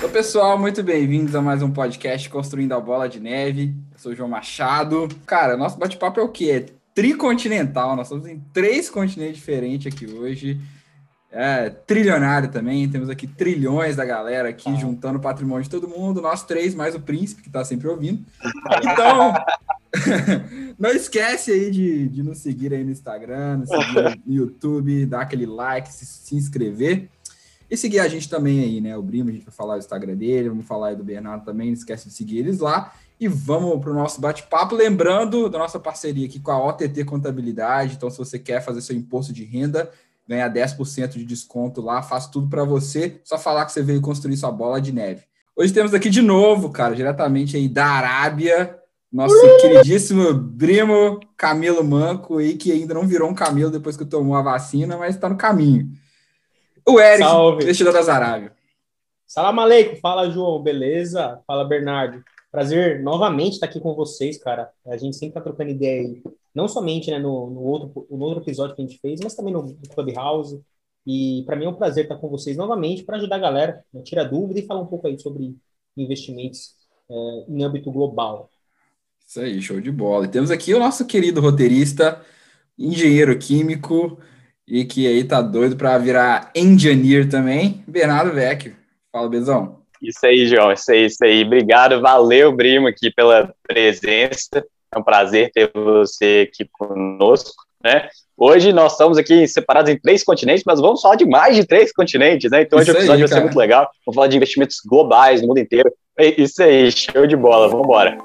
Então, pessoal, muito bem-vindos a mais um podcast Construindo a Bola de Neve. Eu sou o João Machado. Cara, nosso bate-papo é o quê? É tricontinental. Nós estamos em três continentes diferentes aqui hoje. É, trilionário também, temos aqui trilhões da galera aqui ah. juntando o patrimônio de todo mundo, nós três, mais o príncipe que está sempre ouvindo. Então, não esquece aí de, de nos seguir aí no Instagram, nos seguir no YouTube, dar aquele like, se, se, inscrever. E seguir a gente também aí, né? O Brimo, a gente vai falar do Instagram dele, vamos falar aí do Bernardo também, não esquece de seguir eles lá. E vamos para o nosso bate-papo, lembrando da nossa parceria aqui com a OTT Contabilidade. Então, se você quer fazer seu imposto de renda, ganhar 10% de desconto lá, faz tudo para você, só falar que você veio construir sua bola de neve. Hoje temos aqui de novo, cara, diretamente aí da Arábia, nosso queridíssimo primo Camilo Manco, aí, que ainda não virou um camelo depois que tomou a vacina, mas está no caminho. O Eric, Salve. investidor das Arábia. Salam aleikum, fala João, beleza? Fala Bernardo. Prazer novamente estar aqui com vocês, cara. A gente sempre tá trocando ideia aí não somente né, no, no, outro, no outro episódio que a gente fez, mas também no, no Clubhouse. E para mim é um prazer estar com vocês novamente para ajudar a galera, né, tirar dúvida e falar um pouco aí sobre investimentos é, em âmbito global. Isso aí, show de bola. E temos aqui o nosso querido roteirista, engenheiro químico e que aí tá doido para virar engineer também, Bernardo Vecchio. Fala, Bezão. Isso aí, João, isso aí, isso aí. Obrigado, valeu, Brimo, aqui pela presença. É um prazer ter você aqui conosco, né? Hoje nós estamos aqui separados em três continentes, mas vamos falar de mais de três continentes, né? Então hoje o episódio aí, vai ser muito legal. Vamos falar de investimentos globais no mundo inteiro. É isso aí, show de bola, vamos embora.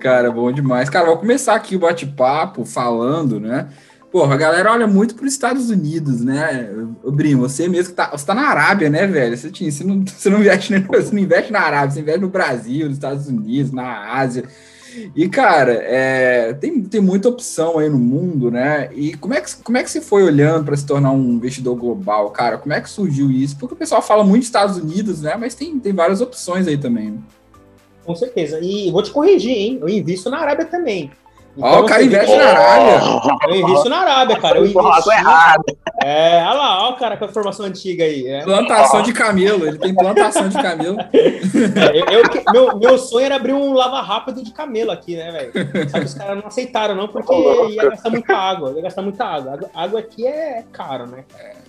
Cara, bom demais. Cara, vou começar aqui o bate-papo falando, né? Porra, a galera olha muito para os Estados Unidos, né? O Brimo, você mesmo que tá, você tá na Arábia, né, velho? Você, tinha, você, não, você, não investe, você não investe na Arábia, você investe no Brasil, nos Estados Unidos, na Ásia. E, cara, é, tem, tem muita opção aí no mundo, né? E como é que, como é que você foi olhando para se tornar um investidor global, cara? Como é que surgiu isso? Porque o pessoal fala muito Estados Unidos, né? Mas tem, tem várias opções aí também. Né? Com certeza. E vou te corrigir, hein? Eu invisto na Arábia também. Então, Ó, o cara investe na Arábia. Eu invisto na Arábia, cara. Eu investi... errado. É, olha lá, ó o cara com a informação antiga aí. É. Plantação de camelo, ele tem plantação de camelo. É, eu, eu, meu, meu sonho era abrir um lava rápido de camelo aqui, né, velho? Só que os caras não aceitaram, não, porque ia gastar muita água. Ia gastar muita água. A água aqui é caro, né?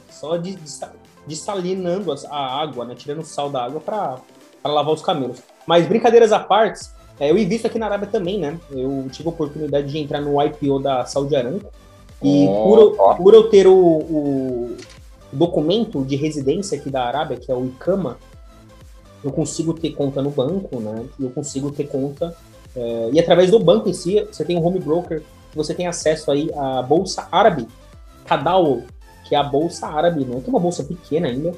Só de, desalinando a água, né? Tirando o sal da água para lavar os camelos. Mas brincadeiras à parte, é, eu invisto aqui na Arábia também, né? Eu tive a oportunidade de entrar no IPO da Saudi Aramco. E oh, por, oh. por, eu ter o, o, documento de residência aqui da Arábia, que é o ICAMA, eu consigo ter conta no banco, né? Eu consigo ter conta. É, e através do banco em si, você tem um home broker, você tem acesso aí à Bolsa Árabe, Tadawul, que é a Bolsa Árabe, né? Que é uma bolsa pequena ainda.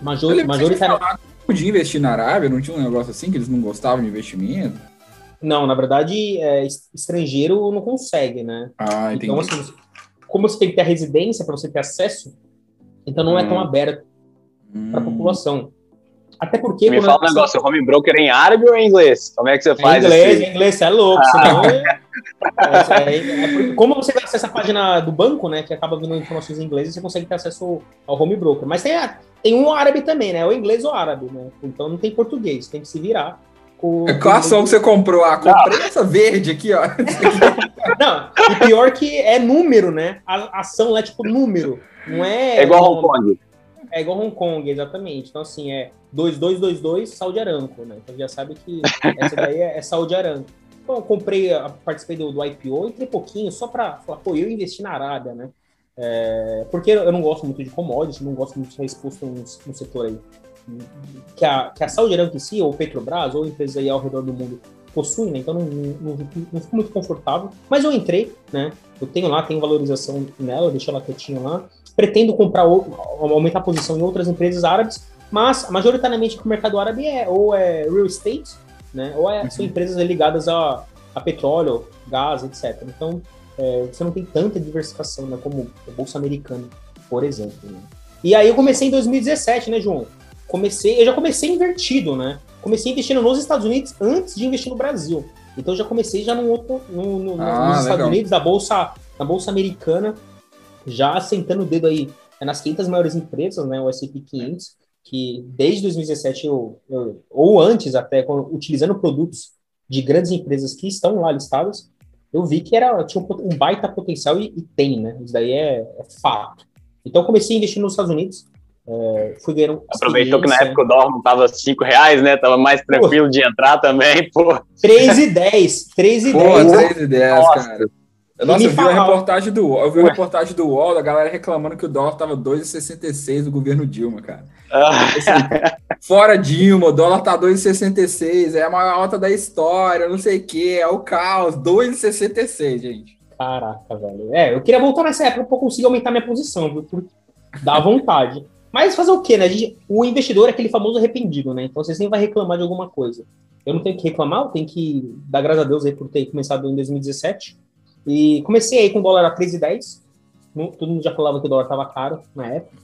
Major, majoritária. Podia investir na Arábia? Não tinha um negócio assim que eles não gostavam de investimento? Não, na verdade, é, estrangeiro não consegue, né? Ah, entendi. Então, assim, como você tem que ter a residência para você ter acesso, então não hum. é tão hum. aberto hum. para a população. Até porque. Me fala um negócio, você... home broker em árabe ou em inglês? Como é que você faz? Em inglês, em inglês, você é louco. Ah. Senão é, é, é, é como você tem acesso à página do banco, né? Que acaba vindo informações em inglês, você consegue ter acesso ao home broker. Mas tem, a, tem um árabe também, né? Ou inglês ou árabe, né? Então não tem português, tem que se virar. O, Qual ação que você comprou? Ah, comprei não. essa verde aqui, ó. não, e pior que é número, né? A ação é tipo número. Não é. É igual Hong Kong. É igual Hong Kong, exatamente. Então, assim, é 2222 Saudi Aramco, né? Então já sabe que essa daí é, é Saudi Aramco. Então, eu comprei, participei do, do IPO, entrei pouquinho, só para falar, pô, eu investi na Arábia, né? É, porque eu não gosto muito de commodities, não gosto muito de ser exposto no, no setor aí que a, que a Saudi Aramco em si, ou Petrobras, ou empresas aí ao redor do mundo possuem, né? Então não, não, não, fico muito confortável. Mas eu entrei, né? Eu tenho lá, tenho valorização nela, deixo ela quietinha lá. Pretendo comprar, aumentar a posição em outras empresas árabes, mas majoritariamente o mercado árabe é ou é real estate, né? Ou é, são uhum. empresas ligadas a, a petróleo, gás, etc. Então é, você não tem tanta diversificação, né? Como a Bolsa Americana, por exemplo. Né? E aí eu comecei em 2017, né, João? comecei, eu já comecei invertido, né? Comecei investindo nos Estados Unidos antes de investir no Brasil. Então já comecei já no outro, no, no, ah, nos Estados Unidos, na bolsa, na bolsa americana, já sentando o dedo aí é nas 500 maiores empresas, né, o S&P 500, que desde 2017 eu, eu, ou antes até, utilizando produtos de grandes empresas que estão lá listadas, eu vi que era tinha um, um baita potencial e, e, tem, né? Isso daí é, é fato. Então comecei a investir nos Estados Unidos, é, fui ganhando. Aproveitou que na época o dólar não tava 5 reais, né? Tava mais tranquilo pô, de entrar também, pô. 3 e 10, 3 e pô, 10. 3 e 10, cara. Nossa, eu vi, a reportagem do, eu vi a reportagem do UOL, da galera reclamando que o dólar tava 2,66 do governo Dilma, cara. Ah. Assim, fora Dilma, o dólar tá 2,66, é a maior alta da história, não sei o que, é o caos, 2,66, gente. Caraca, velho. É, eu queria voltar nessa época pra eu conseguir aumentar minha posição, viu? Dá vontade. Mas fazer o quê, né? Gente, o investidor é aquele famoso arrependido, né? Então você sempre vai reclamar de alguma coisa. Eu não tenho que reclamar, eu tenho que dar graças a Deus aí por ter começado em 2017. E comecei aí com o dólar a 3,10. Todo mundo já falava que o dólar estava caro na época.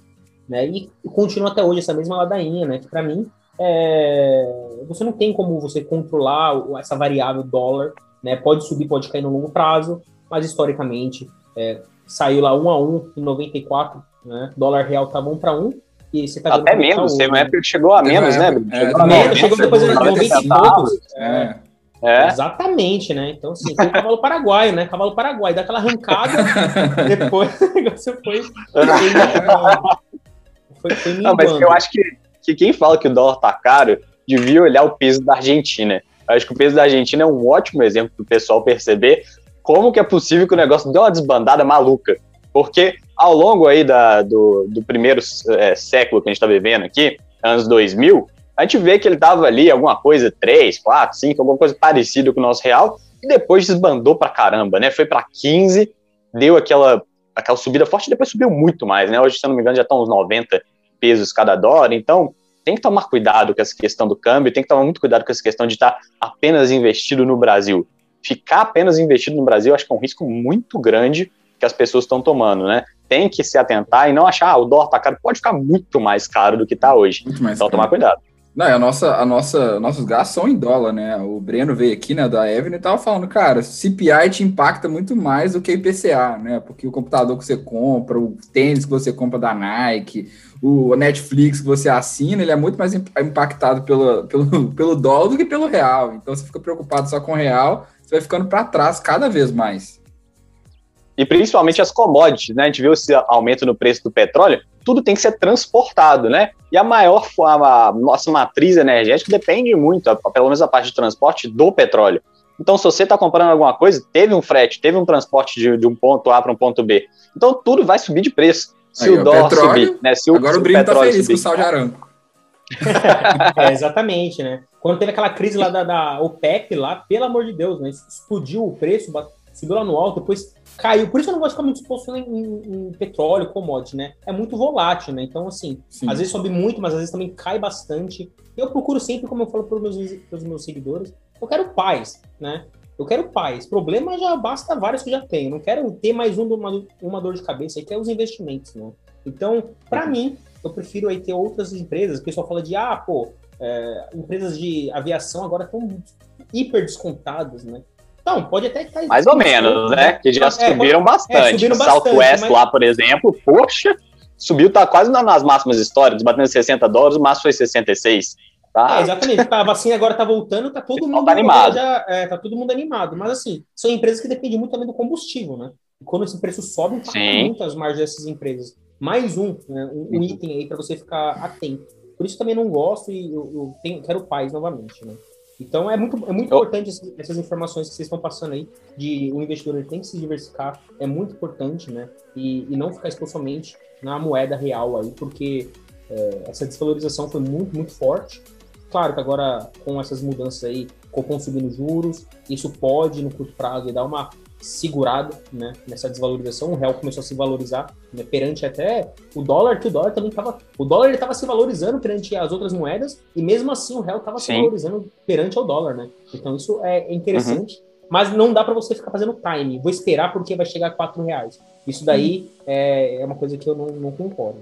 Né? E, e continua até hoje essa mesma ladainha, né? Que para mim, é... você não tem como você controlar essa variável dólar. Né? Pode subir, pode cair no longo prazo, mas historicamente é, saiu lá 1 a 1 em 94 né? Dólar real tava 1 para 1. E você tá Até menos, teve uma época que chegou a menos, né? É, chegou, menos, chegou depois de 90 e poucos. É. É. Exatamente, né? Então, assim, foi o cavalo paraguaio, né? Cavalo paraguaio, dá aquela arrancada, depois o negócio foi. foi, foi Não, mas eu acho que, que quem fala que o dólar tá caro devia olhar o peso da Argentina. Eu acho que o peso da Argentina é um ótimo exemplo para o pessoal perceber como que é possível que o negócio dê uma desbandada maluca. Porque ao longo aí da, do, do primeiro é, século que a gente está vivendo aqui, anos 2000, a gente vê que ele estava ali alguma coisa 3, 4, 5, alguma coisa parecida com o nosso real, e depois desbandou para caramba, né? Foi para 15, deu aquela, aquela subida forte e depois subiu muito mais, né? Hoje, se eu não me engano, já estão uns 90 pesos cada dólar, então tem que tomar cuidado com essa questão do câmbio, tem que tomar muito cuidado com essa questão de estar apenas investido no Brasil. Ficar apenas investido no Brasil, acho que é um risco muito grande que as pessoas estão tomando, né? Tem que se atentar e não achar, ah, o dólar tá caro, pode ficar muito mais caro do que está hoje. Muito mais então, caro. tomar cuidado. Não, a nossa, a nossa, nossos gastos são em dólar, né? O Breno veio aqui, né, da Evelyn, e tava falando, cara, CPI te impacta muito mais do que IPCA, né? Porque o computador que você compra, o tênis que você compra da Nike, o Netflix que você assina, ele é muito mais impactado pelo, pelo, pelo dólar do que pelo real. Então, você fica preocupado só com o real, você vai ficando para trás cada vez mais e principalmente as commodities, né? A gente viu esse aumento no preço do petróleo, tudo tem que ser transportado, né? E a maior a nossa matriz energética depende muito, pelo menos a parte de transporte, do petróleo. Então, se você está comprando alguma coisa, teve um frete, teve um transporte de, de um ponto A para um ponto B. Então, tudo vai subir de preço. Se Aí, o dólar petróleo, subir, né? Se o, agora se o Brino está feliz subir. com o sal de aranco. é, exatamente, né? Quando teve aquela crise lá da, da OPEP, lá, pelo amor de Deus, né? Explodiu o preço, subiu lá no alto, depois caiu. Por isso eu não gosto de ficar muito exposto em, em, em, petróleo, commodity, né? É muito volátil, né? Então, assim, Sim. às vezes sobe muito, mas às vezes também cai bastante. Eu procuro sempre, como eu falo para os meus, pros meus seguidores, eu quero paz, né? Eu quero paz. Problema já basta vários que eu já tenho. Não quero ter mais um, uma, uma dor de cabeça aí, que é os investimentos, né? Então, para mim, eu prefiro aí ter outras empresas. O pessoal fala de, ah, pô, é, empresas de aviação agora estão hiper descontadas, né? Não, pode até estar. Mais ou menos, né? Que já é, subiram bastante. É, subiram Southwest mas... lá, por exemplo, poxa, subiu, tá quase nas máximas históricas, batendo 60 dólares, o máximo foi 66. Tá? É, exatamente. A vacina agora tá voltando, tá todo mundo tá animado. Já, é, tá todo mundo animado. Mas assim, são empresas que dependem muito também do combustível, né? E quando esse preço sobe, tá muito as margens dessas empresas. Mais um, né, um, um item aí para você ficar atento. Por isso também não gosto e eu, eu tenho, quero paz novamente, né? Então é muito, é muito importante essas informações que vocês estão passando aí, de o investidor tem que se diversificar, é muito importante, né? E, e não ficar exposto somente na moeda real aí, porque é, essa desvalorização foi muito, muito forte. Claro que agora com essas mudanças aí, Copom subindo juros, isso pode no curto prazo dar uma segurado né, nessa desvalorização, o real começou a se valorizar né, perante até o dólar, que o dólar também estava. O dólar estava se valorizando perante as outras moedas, e mesmo assim o real estava se valorizando perante o dólar, né? Então isso é interessante, uhum. mas não dá para você ficar fazendo time. Vou esperar porque vai chegar a 4 reais. Isso daí uhum. é, é, uma coisa que eu não, não concordo.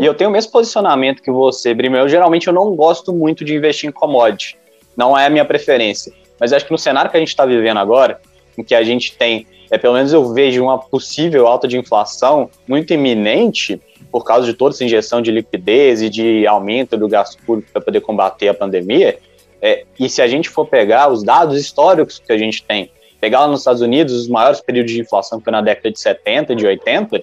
E eu tenho o mesmo posicionamento que você, Brima. Eu geralmente eu não gosto muito de investir em commodity não é a minha preferência. Mas acho que no cenário que a gente está vivendo agora, em que a gente tem, é, pelo menos eu vejo uma possível alta de inflação muito iminente, por causa de toda essa injeção de liquidez e de aumento do gasto público para poder combater a pandemia, é, e se a gente for pegar os dados históricos que a gente tem, pegar lá nos Estados Unidos os maiores períodos de inflação foi na década de 70, de 80,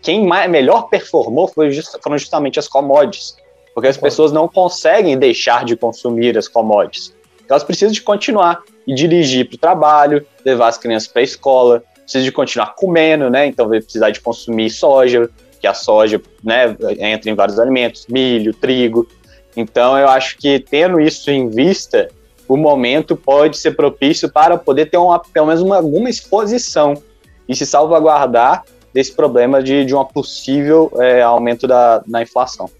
quem mais, melhor performou just, foram justamente as commodities, porque as pessoas não conseguem deixar de consumir as commodities. Elas precisam de continuar e dirigir para o trabalho, levar as crianças para a escola, precisa de continuar comendo, né? Então vai precisar de consumir soja, que a soja, né, entra em vários alimentos, milho, trigo. Então eu acho que tendo isso em vista, o momento pode ser propício para poder ter uma, pelo menos uma, alguma exposição e se salvaguardar desse problema de, de um possível é, aumento da, da inflação.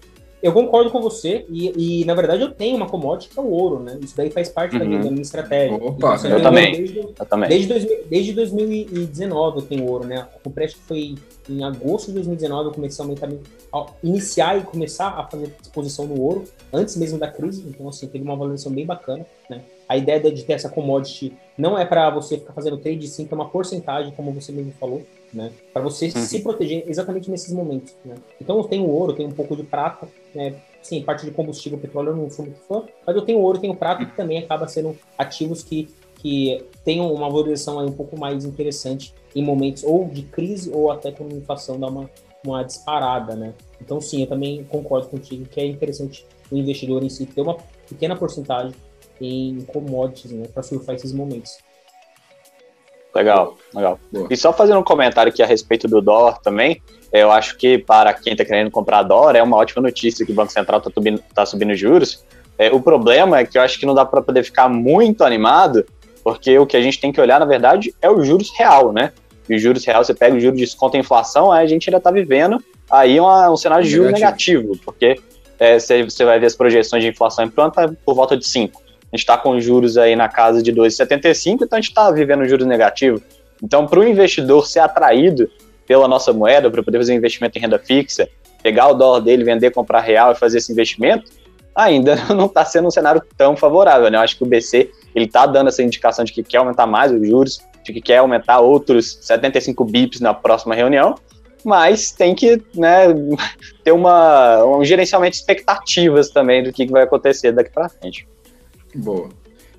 Eu concordo com você, e, e, na verdade eu tenho uma commodity que é o ouro, né? Isso daí faz parte uhum. da, minha, da, minha, estratégia. Opa, eu, também. Desde, eu também. Desde, desde 2019 eu tenho ouro, né? O preço foi em agosto de 2019 eu comecei a aumentar, a iniciar e começar a fazer exposição no ouro, antes mesmo da crise, então assim, teve uma valorização bem bacana, né? A ideia de ter essa commodity não é para você ficar fazendo trade, sim, que é uma porcentagem, como você mesmo falou, né? Para você uhum. se proteger exatamente nesses momentos, né? Então eu tenho ouro, eu tenho um pouco de prata, né? Sim, parte de combustível, petróleo eu não sou muito fã, mas eu tenho ouro, tenho prata, que também acaba sendo ativos que, que tenham uma valorização aí um pouco mais interessante em momentos ou de crise ou até quando a inflação dá uma, uma disparada, né? Então sim, eu também concordo contigo que é interessante o investidor em si ter uma pequena porcentagem em commodities, né, para surfar esses momentos. Legal, legal. Boa. E só fazendo um comentário aqui a respeito do dólar também, eu acho que para quem está querendo comprar dólar é uma ótima notícia que o Banco Central está subindo, tá subindo juros. É, o problema é que eu acho que não dá para poder ficar muito animado, porque o que a gente tem que olhar, na verdade, é o juros real, né? E os juros real, você pega o juros de desconto a inflação, aí a gente ainda está vivendo aí uma, um cenário de juros negativo, negativo porque é, você, você vai ver as projeções de inflação em planta por volta de 5 a gente está com juros aí na casa de 2,75, então a gente está vivendo juros negativos. Então, para o investidor ser atraído pela nossa moeda, para poder fazer um investimento em renda fixa, pegar o dólar dele, vender, comprar real e fazer esse investimento, ainda não está sendo um cenário tão favorável. Né? Eu acho que o BC ele está dando essa indicação de que quer aumentar mais os juros, de que quer aumentar outros 75 bips na próxima reunião, mas tem que né, ter uma, um gerenciamento de expectativas também do que vai acontecer daqui para frente. Boa.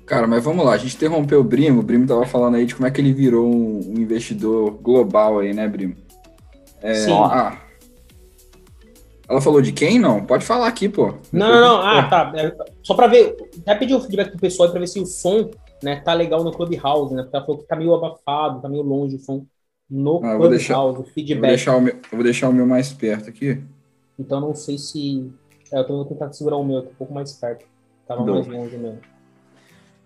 Cara, mas vamos lá, a gente interrompeu o Brimo, o Brimo tava falando aí de como é que ele virou um, um investidor global aí, né, Brimo? É, Sim. Ah, ela falou de quem, não? Pode falar aqui, pô. Não, não, não. Ah, tá. É, só pra ver, até pedir o feedback do pessoal pra ver se o som, né, tá legal no Clubhouse, né? Porque ela falou que tá meio abafado, tá meio longe o som no ah, Clubhouse, deixar, o feedback. Eu vou, deixar o meu, eu vou deixar o meu mais perto aqui. Então não sei se... É, eu tô tentando segurar o meu, tô um pouco mais perto. Tava Do. mais longe mesmo.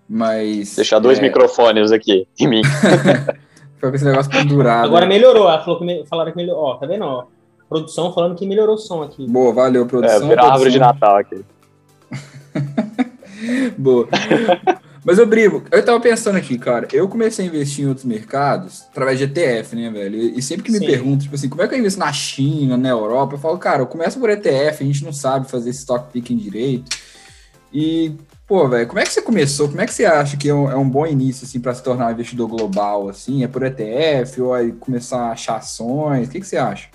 Mas. Deixar dois é... microfones aqui em mim. Foi com esse negócio pendurado. Agora melhorou. Ela falou que me... falaram que melhorou. Ó, tá vendo? Ó, produção falando que melhorou o som aqui. Boa, valeu, produção. É, virar árvore de Natal aqui. Boa. Mas, eu brigo, eu tava pensando aqui, cara, eu comecei a investir em outros mercados através de ETF, né, velho? E sempre que me Sim. perguntam, tipo assim, como é que eu invisto na China, na Europa, eu falo, cara, eu começo por ETF, a gente não sabe fazer stock picking direito. E, pô, velho, como é que você começou? Como é que você acha que é um, é um bom início, assim, para se tornar um investidor global, assim? É por ETF ou é começar a achar ações? O que, que você acha?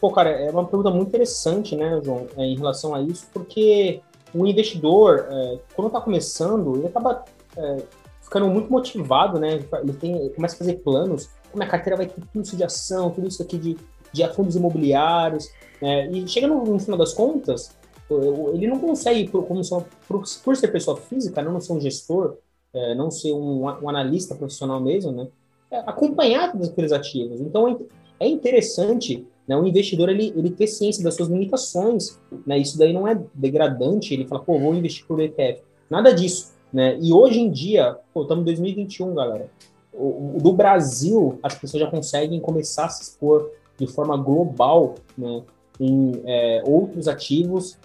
Pô, cara, é uma pergunta muito interessante, né, João, é, em relação a isso, porque o investidor, é, quando está começando, ele acaba é, ficando muito motivado, né? Ele tem, começa a fazer planos, minha carteira vai ter tudo isso de ação, tudo isso aqui de, de fundos imobiliários, né? e chega no, no final das contas, ele não consegue, por, como só, por, por, ser pessoa física, não ser um gestor, é, não ser um, um, analista profissional mesmo, né, é, acompanhar todos aqueles ativos. Então, é, é interessante né, o investidor ele, ele ter ciência das suas limitações. Né, isso daí não é degradante, ele fala, pô, vou investir por ETF. Nada disso. Né? E hoje em dia, pô, estamos em 2021, galera. O, o, do Brasil, as pessoas já conseguem começar a se expor de forma global né, em é, outros ativos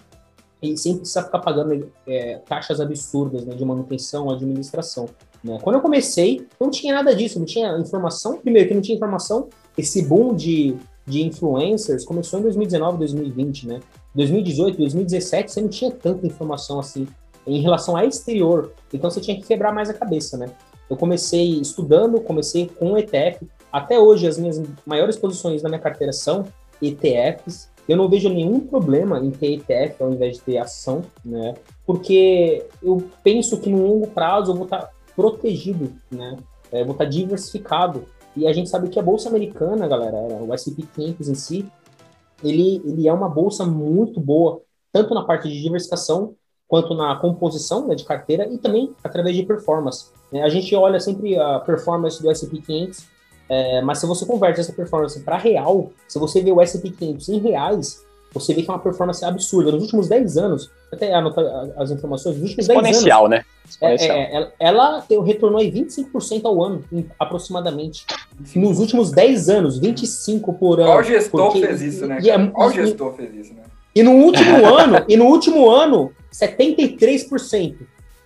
e sem precisar ficar pagando é, taxas absurdas né, de manutenção, administração. Né? Quando eu comecei, não tinha nada disso, não tinha informação. Primeiro, que não tinha informação, esse boom de, de influencers começou em 2019, 2020, né? 2018, 2017, você não tinha tanta informação assim em relação a exterior. Então você tinha que quebrar mais a cabeça, né? Eu comecei estudando, comecei com ETF. Até hoje, as minhas maiores posições na minha carteira são ETFs. Eu não vejo nenhum problema em ter ETF ao invés de ter ação, né? Porque eu penso que no longo prazo eu vou estar protegido, né? Eu vou estar diversificado. E a gente sabe que a bolsa americana, galera, o S&P 500 em si, ele, ele é uma bolsa muito boa, tanto na parte de diversificação quanto na composição né, de carteira e também através de performance. Né? A gente olha sempre a performance do S&P 500, é, mas se você converte essa performance para real, se você vê o S&P 500 em reais, você vê que é uma performance absurda. Nos últimos 10 anos, até anotar as informações, nos últimos 10 anos... Exponencial, né? É, Exponencial. É, é, ela, ela retornou aí 25% ao ano, aproximadamente. Nos últimos 10 anos, 25 por ano. Qual gestor porque, fez isso, né? É, Qual gestor fez isso, né? E no último ano, e no último ano, 73%.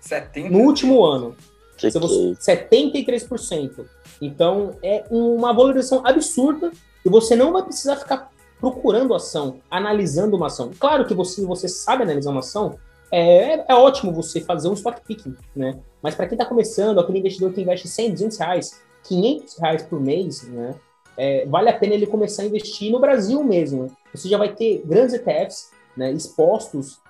70%? No último ano. Que você, que... 73%. Então, é uma valorização absurda e você não vai precisar ficar procurando ação, analisando uma ação. Claro que você, você sabe analisar uma ação, é, é ótimo você fazer um stock picking, né? Mas para quem está começando, aquele investidor que investe 100, 200 reais, 500 reais por mês, né? É, vale a pena ele começar a investir no Brasil mesmo. Você já vai ter grandes ETFs né, expostos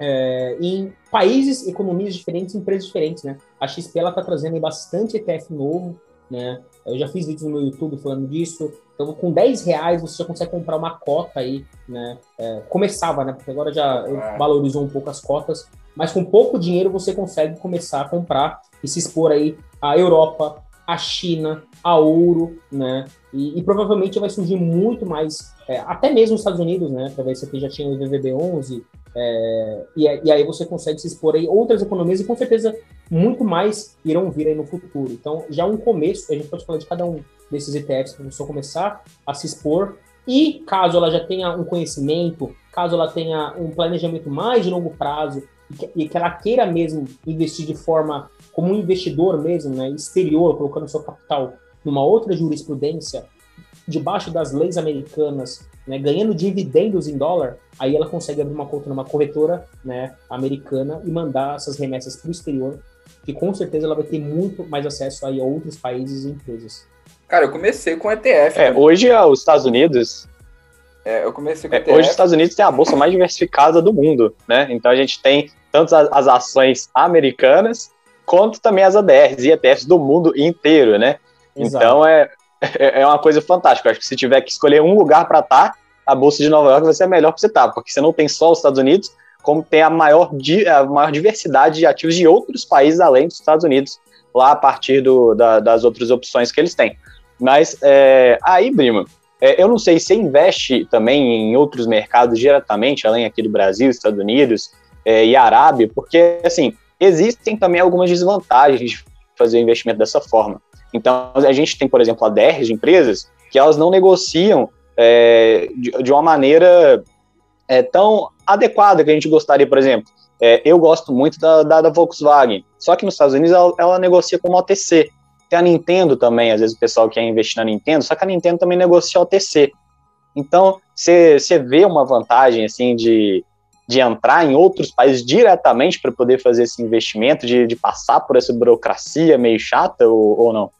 é, em países, economias diferentes, empresas diferentes, né? A XP ela está trazendo bastante ETF novo, né? Eu já fiz vídeos no meu YouTube falando disso. Então, com 10 reais você já consegue comprar uma cota aí, né? É, começava, né? Porque agora já é. valorizou um pouco as cotas. Mas com pouco dinheiro você consegue começar a comprar e se expor aí à Europa, à China, a ouro, né? E, e provavelmente vai surgir muito mais, é, até mesmo nos Estados Unidos, né? Talvez você já tinha o VVB11, é, e, e, aí você consegue se expor aí outras economias e com certeza muito mais irão vir aí no futuro. Então, já um começo, a gente pode falar de cada um desses ETFs para a pessoa começar a se expor. E caso ela já tenha um conhecimento, caso ela tenha um planejamento mais de longo prazo e que, e que ela queira mesmo investir de forma como um investidor mesmo, né, exterior, colocando seu capital numa outra jurisprudência, debaixo das leis americanas, né, ganhando dividendos em dólar, aí ela consegue abrir uma conta numa corretora né, americana e mandar essas remessas para o exterior, que com certeza ela vai ter muito mais acesso aí a outros países e empresas. Cara, eu comecei com ETF. É, hoje os Estados Unidos. É, eu comecei com é, ETF. Hoje os Estados Unidos tem a bolsa mais diversificada do mundo, né? Então a gente tem tanto as, as ações americanas quanto também as ADRs e ETFs do mundo inteiro, né? Exato. Então é, é, é uma coisa fantástica. Eu acho que se tiver que escolher um lugar para estar, tá, a Bolsa de Nova York vai ser a melhor para você estar, tá, porque você não tem só os Estados Unidos, como tem a maior, a maior diversidade de ativos de outros países além dos Estados Unidos, lá a partir do, da, das outras opções que eles têm. Mas é, aí, Brima, é, eu não sei, se investe também em outros mercados diretamente, além aqui do Brasil, Estados Unidos é, e Arábia, porque, assim, existem também algumas desvantagens de fazer o investimento dessa forma. Então, a gente tem, por exemplo, a DR de empresas que elas não negociam é, de, de, uma maneira é, tão adequada que a gente gostaria, por exemplo. É, eu gosto muito da, da, da, Volkswagen, só que nos Estados Unidos ela, ela negocia como OTC. Tem a Nintendo também, às vezes o pessoal quer investir na Nintendo, só que a Nintendo também negocia OTC. Então, você vê uma vantagem, assim, de, de entrar em outros países diretamente para poder fazer esse investimento, de, de passar por essa burocracia meio chata ou, ou não?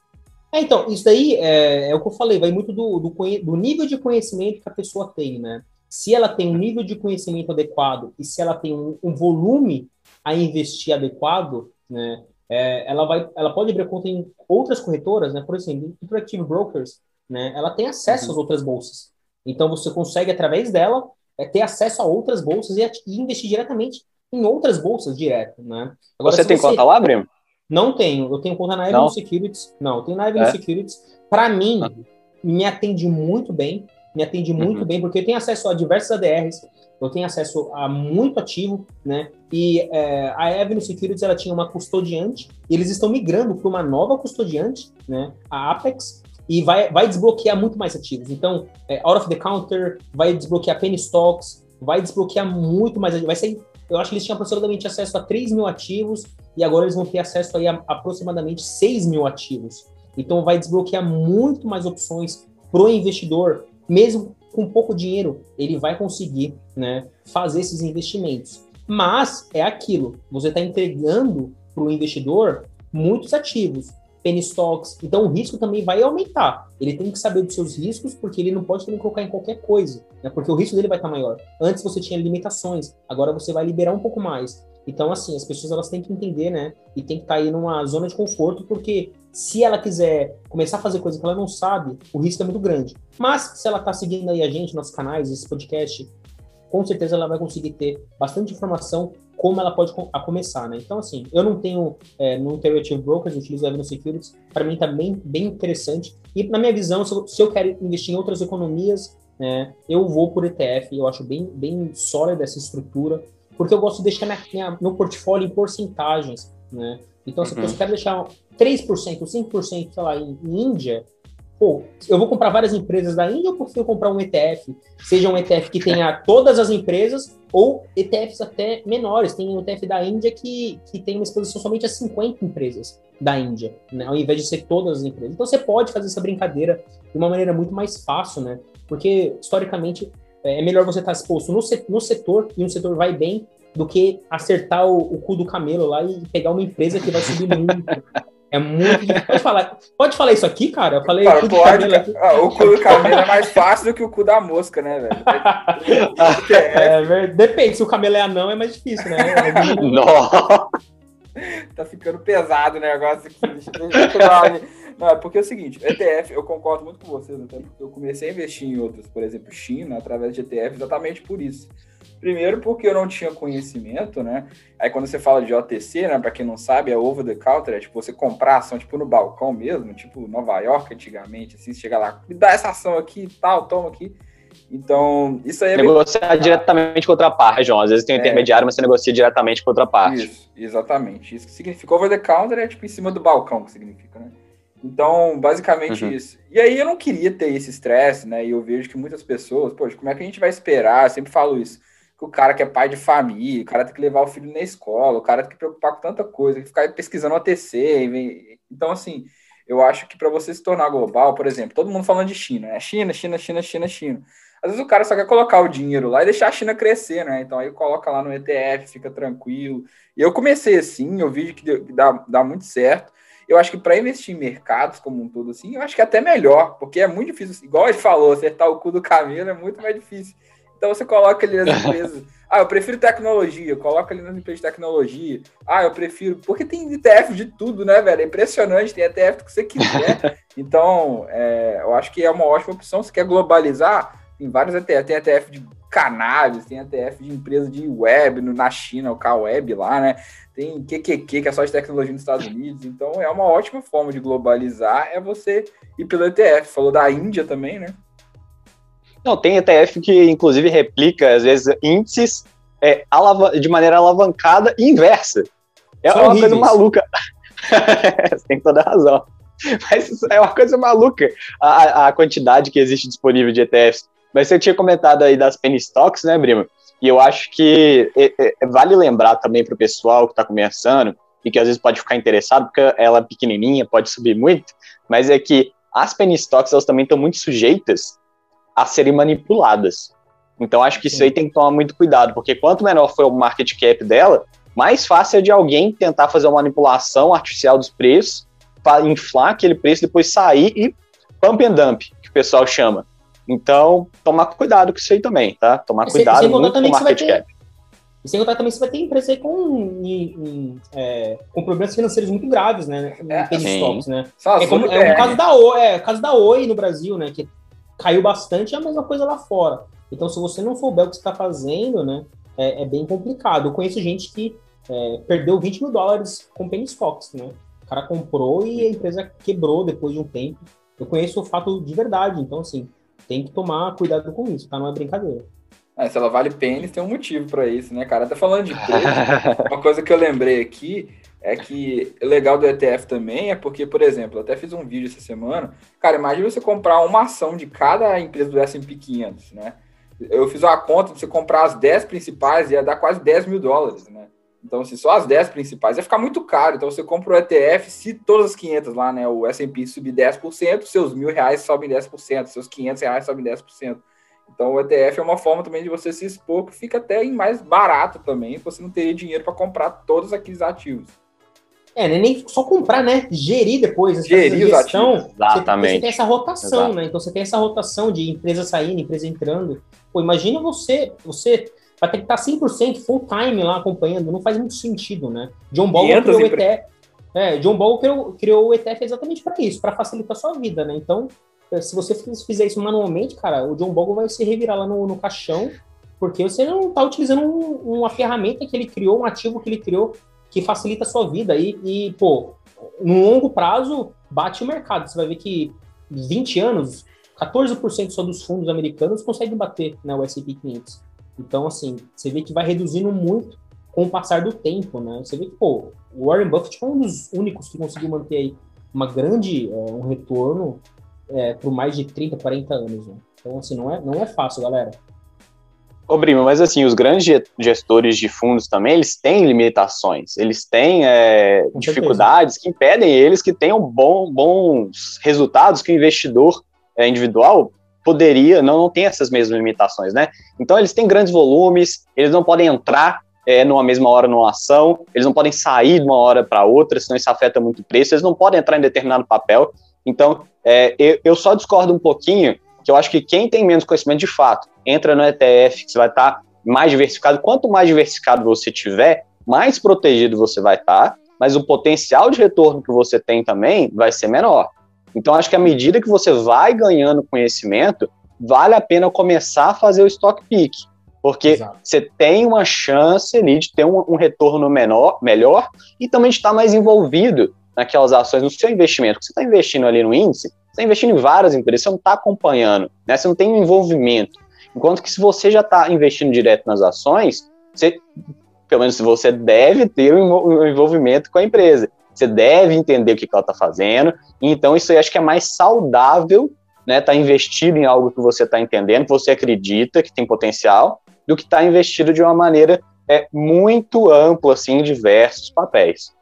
É, então, isso daí é, é, o que eu falei, vai muito do, do, do, nível de conhecimento que a pessoa tem, né? Se ela tem um nível de conhecimento adequado e se ela tem um, um volume a investir adequado, né? É, ela, vai, ela pode abrir conta em outras corretoras, né? Por exemplo, Interactive Brokers, né? Ela tem acesso uhum. às outras bolsas. Então, você consegue, através dela, é, ter acesso a outras bolsas e, e, investir diretamente em outras bolsas direto, né? Agora, você tem você... conta lá, Brimo? Não tenho. Eu tenho conta na Avenue Securities. Não, eu tenho na Avenue é? Securities. Para mim, ah. me atende muito bem. Me atende muito uhum. bem, porque eu tenho acesso a diversas ADRs, eu tenho acesso a muito ativo, né? E é, a Avenue Securities ela tinha uma custodiante, e eles estão migrando para uma nova custodiante, né? A Apex, e vai, vai desbloquear muito mais ativos. Então, é, out of the counter, vai desbloquear penny stocks, vai desbloquear muito mais. Vai ser, eu acho que eles tinham aproximadamente acesso a 3 mil ativos e agora eles vão ter acesso aí a aproximadamente 6 mil ativos. Então vai desbloquear muito mais opções para o investidor, mesmo com pouco dinheiro, ele vai conseguir né, fazer esses investimentos. Mas é aquilo, você está entregando para o investidor muitos ativos, penny stocks, então o risco também vai aumentar. Ele tem que saber dos seus riscos, porque ele não pode também colocar em qualquer coisa, né? porque o risco dele vai estar maior. Antes você tinha limitações, agora você vai liberar um pouco mais. Então, assim, as pessoas elas têm que entender, né? E tem que estar aí numa zona de conforto, porque se ela quiser começar a fazer coisa que ela não sabe, o risco é muito grande. Mas se ela está seguindo aí a gente, nossos canais, esse podcast, com certeza ela vai conseguir ter bastante informação como ela pode a começar, né? Então, assim, eu não tenho é, no Interactive Brokers, eu utilizo a Securities, para mim tá bem, bem interessante. E na minha visão, se eu, se eu quero investir em outras economias, né, eu vou por ETF, eu acho bem, bem sólida essa estrutura, porque eu gosto de deixar minha, minha, meu portfólio em porcentagens, né? Então, uhum. se eu quero deixar 3%, 5%, sei lá, em, em Índia, pô, eu vou comprar várias empresas da Índia ou prefiro comprar um ETF? Seja um ETF que tenha todas as empresas ou ETFs até menores. Tem um ETF da Índia que, que tem uma exposição somente a 50 empresas da Índia, né? ao invés de ser todas as empresas. Então você pode fazer essa brincadeira de uma maneira muito mais fácil, né? Porque historicamente é melhor você estar exposto no, no setor e um setor vai bem do que acertar o, o cu do camelo lá e pegar uma empresa que vai subir muito. É muito difícil. Pode falar, pode falar isso aqui, cara? Eu falei cara, o, pode, ah, o cu do camelo é mais fácil do que o cu da mosca, né, velho? É, depende, se o camelo é anão é mais difícil, né? Nossa! tá ficando pesado o negócio aqui. Deixa, deixa eu Não, é porque é o seguinte, ETF, eu concordo muito com vocês, até porque eu comecei a investir em outros, por exemplo, China, através de ETF, exatamente por isso. Primeiro porque eu não tinha conhecimento, né? Aí quando você fala de OTC, né, para quem não sabe, é over the counter, é tipo você comprar ação tipo no balcão mesmo, tipo Nova York antigamente, assim, você chega lá, me dá essa ação aqui e tal, toma aqui. Então, isso aí é Negociar bem... diretamente com outra parte, João. Às vezes tem um é. intermediário, mas você negocia diretamente com outra parte. Isso, exatamente. Isso que significa over the counter é tipo em cima do balcão que significa, né? Então, basicamente uhum. isso. E aí eu não queria ter esse estresse, né? E eu vejo que muitas pessoas, poxa, como é que a gente vai esperar? Eu sempre falo isso que o cara que é pai de família, o cara tem que levar o filho na escola, o cara tem que preocupar com tanta coisa, que ficar pesquisando OTC. Então, assim, eu acho que para você se tornar global, por exemplo, todo mundo falando de China, né? China, China, China, China, China. Às vezes o cara só quer colocar o dinheiro lá e deixar a China crescer, né? Então aí coloca lá no ETF, fica tranquilo. E eu comecei assim, eu vi que dá, dá muito certo. Eu acho que para investir em mercados como um todo, assim, eu acho que é até melhor, porque é muito difícil, igual ele falou, acertar o cu do camelo é muito mais difícil. Então você coloca ali nas empresas. Ah, eu prefiro tecnologia, coloca ali nas empresas de tecnologia. Ah, eu prefiro. Porque tem ETF de tudo, né, velho? É impressionante, tem ETF que você quiser. Então, é, eu acho que é uma ótima opção. Se quer globalizar, tem vários ETF. Tem ETF de cannabis, tem ETF de empresa de web no, na China, o K-Web lá, né? Tem QQQ, que é só de tecnologia nos Estados Unidos. Então, é uma ótima forma de globalizar, é você ir pelo ETF. Falou da Índia também, né? Não, tem ETF que inclusive replica, às vezes, índices é, de maneira alavancada e inversa. É São uma horríveis. coisa maluca. Você tem toda a razão. Mas é uma coisa maluca a, a quantidade que existe disponível de ETFs. Mas você tinha comentado aí das penny stocks, né, Brima? E eu acho que é, é, vale lembrar também para o pessoal que está começando e que às vezes pode ficar interessado, porque ela é pequenininha, pode subir muito, mas é que as penny stocks elas também estão muito sujeitas a serem manipuladas. Então acho que isso aí tem que tomar muito cuidado, porque quanto menor for o market cap dela, mais fácil é de alguém tentar fazer uma manipulação artificial dos preços, para inflar aquele preço, depois sair e pump and dump, que o pessoal chama. Então, tomar cuidado com isso aí também, tá? Tomar cuidado sem, sem muito com o market ter, cap. E sem contar também você vai ter empresa aí com, em, em, é, com problemas financeiros muito graves, né? Em é, stocks, né? É, como, é, o caso da Oi, é, o caso da Oi no Brasil, né? Que caiu bastante, é a mesma coisa lá fora. Então, se você não souber o que está fazendo, né, é, é, bem complicado. Eu conheço gente que é, perdeu 20 mil dólares com penny stocks, né? O cara comprou e a empresa quebrou depois de um tempo. Eu conheço o fato de verdade, então, assim, tem que tomar cuidado com isso, tá? Não é brincadeira. É, se ela vale pênis, tem um motivo para isso, né, cara? Tá falando de preço. uma coisa que eu lembrei aqui é que o legal do ETF também é porque, por exemplo, eu até fiz um vídeo essa semana. Cara, imagina você comprar uma ação de cada empresa do S&P 500, né? Eu fiz uma conta de você comprar as 10 principais ia dar quase 10 mil dólares, né? Então, se assim, só as 10 principais ia ficar muito caro. Então, você compra o ETF, se todas as 500 lá, né, o S&P subir 10%, seus mil reais sobem 10%, seus 500 reais sobem 10%. Então o ETF é uma forma também de você se expor, que fica até em mais barato também, você não teria dinheiro para comprar todos aqueles ativos. É, né, nem só comprar, né? Gerir depois. Gerir os ativos. Exatamente. Você, tem essa rotação, Exato. né? Então você tem essa rotação de empresa saindo, empresa entrando. Pô, imagina você, você vai ter que estar 100% full time lá acompanhando, não faz muito sentido, né? John Bogle criou o ETF. É, John Bogle criou, criou o ETF exatamente para isso, para facilitar a sua vida, né? Então, eh, se você fizer isso manualmente, cara, o John Bogle vai se revirar lá no, no caixão, porque você não está utilizando um, uma ferramenta que ele criou, um ativo que ele criou que facilita a sua vida. E, e, pô, no longo prazo, bate o mercado. Você vai ver que 20 anos, 14% só dos fundos americanos conseguem bater né, o S&P 500. Então, assim, você vê que vai reduzindo muito com o passar do tempo, né? Você vê que, pô, o Warren Buffett foi um dos únicos que conseguiu manter aí uma grande, é, um retorno é, por mais de 30, 40 anos, né? Então, assim, não é, não é fácil, galera. Ô, Brima, mas assim, os grandes gestores de fundos também, eles têm limitações, eles têm é, dificuldades que impedem eles que tenham bom, bons resultados que o investidor é, individual poderia, não, não tem essas mesmas limitações, né? Então, eles têm grandes volumes, eles não podem entrar é, numa mesma hora numa ação, eles não podem sair de uma hora para outra, senão isso afeta muito o preço, eles não podem entrar em determinado papel. Então, é, eu, eu só discordo um pouquinho que eu acho que quem tem menos conhecimento de fato entra no ETF, que você vai estar tá mais diversificado. Quanto mais diversificado você tiver, mais protegido você vai estar, tá, mas o potencial de retorno que você tem também vai ser menor. Então, acho que à medida que você vai ganhando conhecimento, vale a pena começar a fazer o stock pick, porque Exato. você tem uma chance ali de ter um, um retorno menor, melhor e também de estar mais envolvido naquelas ações, no seu investimento. Você está investindo ali no índice, você está investindo em várias empresas, você não está acompanhando, né? você não tem um envolvimento. Enquanto que se você já está investindo direto nas ações, você, pelo menos você deve ter um envolvimento com a empresa. Você deve entender o que, que ela está fazendo. Então, isso aí acho que é mais saudável, né? Tá investido em algo que você está entendendo, que você acredita que tem potencial, do que estar tá investido de uma maneira é, muito ampla, assim, em diversos papéis.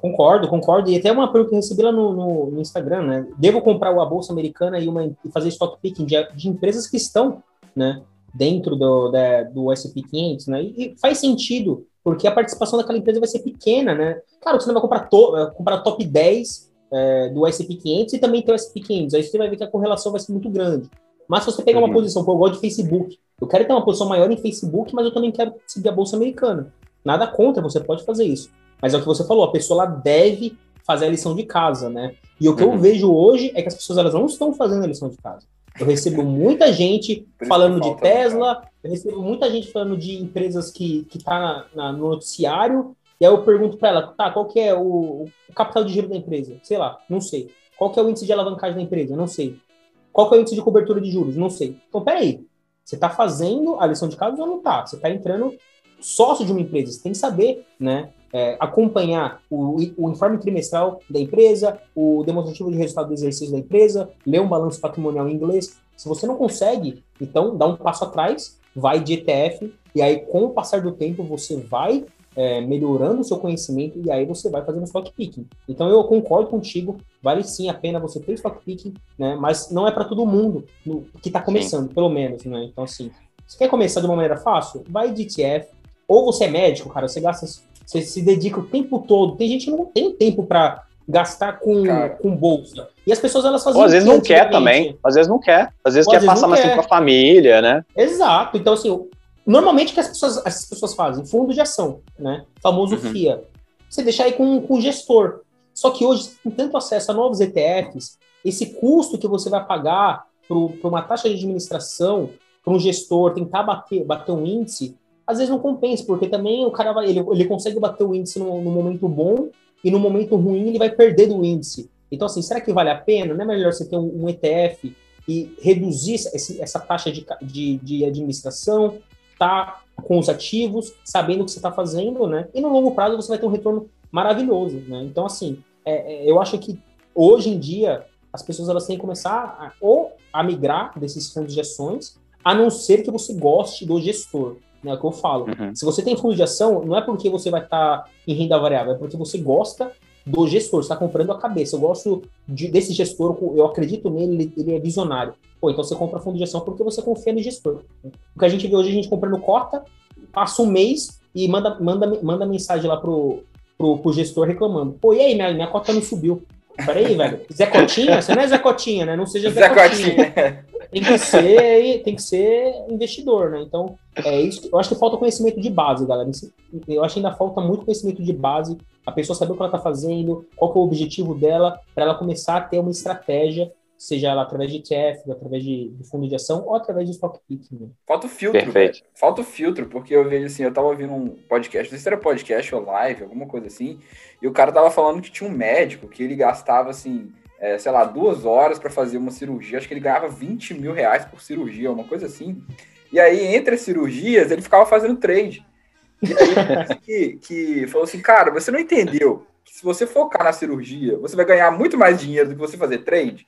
Concordo, concordo. E até uma pergunta que recebi lá no, no, no Instagram, né? Devo comprar a Bolsa Americana e, uma, e fazer stock picking de, de empresas que estão né, dentro do, do S&P 500, né? E, faz sentido, porque a participação daquela empresa vai ser pequena, né? Claro que você não vai comprar, to, eh, comprar top 10 é, do S&P 500 e também tem o S&P 500. Aí você vai ver que a correlação vai ser muito grande. Mas se você pegar uhum. uma posição, pô, eu gosto de Facebook, eu quero ter uma posição maior em Facebook, mas eu também quero seguir a Bolsa Americana. Nada contra, você pode fazer isso. Mas é o que você falou, a pessoa deve fazer a lição de casa, né? E o que uhum. eu vejo hoje é que as pessoas elas não estão fazendo a lição de casa. Eu recebo muita gente falando de Tesla, eu recebo muita gente falando de empresas que que tá no noticiário, e aí eu pergunto para ela, tá, qual que é o, o, capital de giro da empresa? Sei lá, não sei. Qual que é o índice de alavancagem da empresa? Não sei. Qual que é o índice de cobertura de juros? Não sei. Então, peraí, você está fazendo a lição de casa ou não está? Você está entrando sócio de uma empresa, você tem que saber, né, é, acompanhar o, o, informe trimestral da empresa, o demonstrativo de resultado do exercício da empresa, ler um balanço patrimonial em inglês. Se você não consegue, então dá um passo atrás, vai de ETF, e aí com o passar do tempo você vai é, melhorando o seu conhecimento e aí você vai fazendo stock picking. Então eu concordo contigo, vale sim a pena você ter stock picking, né? Mas não é para todo mundo no, que está começando, sim. pelo menos, né? Então assim, você quer começar de uma maneira fácil? Vai de ETF. Ou você é médico, cara, você gasta você se dedica o tempo todo. Tem gente que não tem tempo para gastar com, com bolsa. E as pessoas elas fazem. Ou às vezes não quer também. Às vezes não quer. Às vezes Ou quer às passar mais tempo com a família, né? Exato. Então, assim, normalmente o que as pessoas, as pessoas fazem? Fundo de ação, né? famoso uhum. FIA. Você deixa aí com, com o gestor. Só que hoje, com tanto acesso a novos ETFs, esse custo que você vai pagar para uma taxa de administração, para um gestor tentar bater, bater um índice, às vezes não compensa, porque também o cara vai, ele, ele consegue bater o índice no, no, momento bom e no momento ruim ele vai perder do índice. Então, assim, será que vale a pena? Não é melhor você ter um, um ETF e reduzir esse, essa taxa de, de, de administração, tá com os ativos, sabendo o que você está fazendo, né? E no longo prazo você vai ter um retorno maravilhoso, né? Então, assim, é, é, eu acho que hoje em dia as pessoas elas têm que começar a, ou a migrar desses fundos de ações, a não ser que você goste do gestor. Né, é o que eu falo. Uhum. Se você tem fundo de ação, não é porque você vai estar tá em renda variável, é porque você gosta do gestor, você está comprando a cabeça. Eu gosto de, desse gestor, eu acredito nele, ele, ele, é visionário. Pô, então você compra fundo de ação porque você confia no gestor. O que a gente vê hoje, a gente comprando cota, passa um mês e manda, manda, manda mensagem lá pro, pro, pro gestor reclamando. Pô, e aí, minha, minha cota não subiu. Peraí, velho. Zé Cotinha? Você não é Zé Cotinha, né? Não seja Zé, Zé Cotinha. Cotinha. Tem que ser, tem que ser investidor, né? Então, é isso. Eu acho que falta conhecimento de base, galera. Eu acho que ainda falta muito conhecimento de base. A pessoa saber o que ela está fazendo, qual é o objetivo dela, para ela começar a ter uma estratégia seja ela através de ETF, através de, de fundo de ação ou através de stock picking. Falta o filtro. Perfeito. Falta o filtro, porque eu vejo assim, eu tava ouvindo um podcast, não sei se era podcast ou live, alguma coisa assim, e o cara tava falando que tinha um médico que ele gastava assim, é, sei lá, duas horas para fazer uma cirurgia, acho que ele ganhava 20 mil reais por cirurgia, uma coisa assim. E aí, entre as cirurgias, ele ficava fazendo trade. E aí, que, que falou assim, cara, você não entendeu que se você focar na cirurgia, você vai ganhar muito mais dinheiro do que você fazer trade?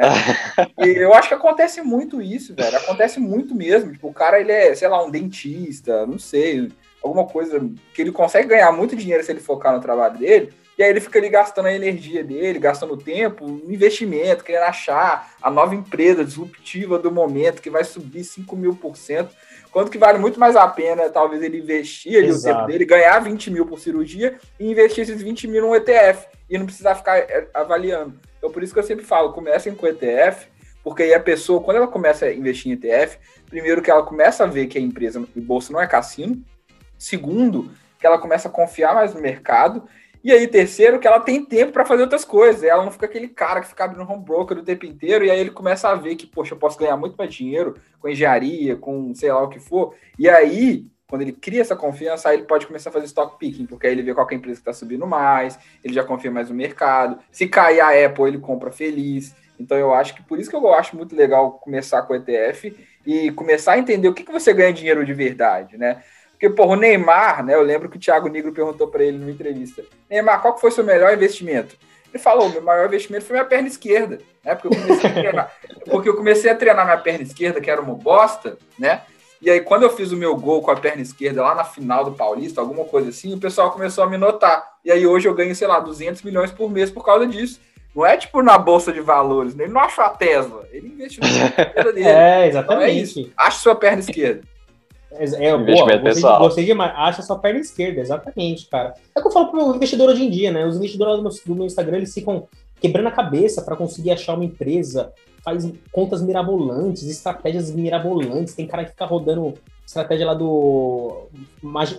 É. e eu acho que acontece muito isso, velho. Acontece muito mesmo. Tipo, o cara, ele é, sei lá, um dentista, não sei, alguma coisa que ele consegue ganhar muito dinheiro se ele focar no trabalho dele. E aí ele fica ali gastando a energia dele, gastando tempo, investimento, querendo achar a nova empresa disruptiva do momento que vai subir 5 mil por cento. Quanto que vale muito mais a pena, talvez, ele investir ali o tempo dele, ganhar 20 mil por cirurgia e investir esses 20 mil num ETF e não precisar ficar é, avaliando. Então, por isso que eu sempre falo, comecem com ETF, porque aí a pessoa, quando ela começa a investir em ETF, primeiro que ela começa a ver que a empresa, o bolsa não é cassino, segundo, que ela começa a confiar mais no mercado, e aí, terceiro, que ela tem tempo para fazer outras coisas. Ela não fica aquele cara que fica abrindo home broker o tempo inteiro, e aí ele começa a ver que, poxa, eu posso ganhar muito mais dinheiro com engenharia, com sei lá o que for. E aí, quando ele cria essa confiança, aí ele pode começar a fazer stock picking, porque aí ele vê qual é a empresa que está subindo mais, ele já confia mais no mercado. Se cair a Apple, ele compra feliz. Então eu acho que por isso que eu acho muito legal começar com o ETF e começar a entender o que, que você ganha dinheiro de verdade, né? Porque, porra, o Neymar, né? Eu lembro que o Thiago Negro perguntou para ele numa entrevista: Neymar, qual que foi o seu melhor investimento? Ele falou: meu maior investimento foi minha perna esquerda, né? Porque eu comecei a treinar, porque eu comecei a treinar minha perna esquerda, que era uma bosta, né? E aí, quando eu fiz o meu gol com a perna esquerda lá na final do Paulista, alguma coisa assim, o pessoal começou a me notar. E aí, hoje eu ganho, sei lá, 200 milhões por mês por causa disso. Não é tipo na bolsa de valores, né? ele não achou a Tesla, ele investiu na perna dele. É, exatamente. Então é isso. Acha sua perna esquerda. É, é boa, gostei, gostei demais. Acha sua perna esquerda, exatamente, cara. É o que eu falo pro investidor hoje em dia, né? Os investidores do meu, do meu Instagram, eles ficam quebrando a cabeça para conseguir achar uma empresa, faz contas mirabolantes, estratégias mirabolantes. Tem cara que fica rodando estratégia lá do.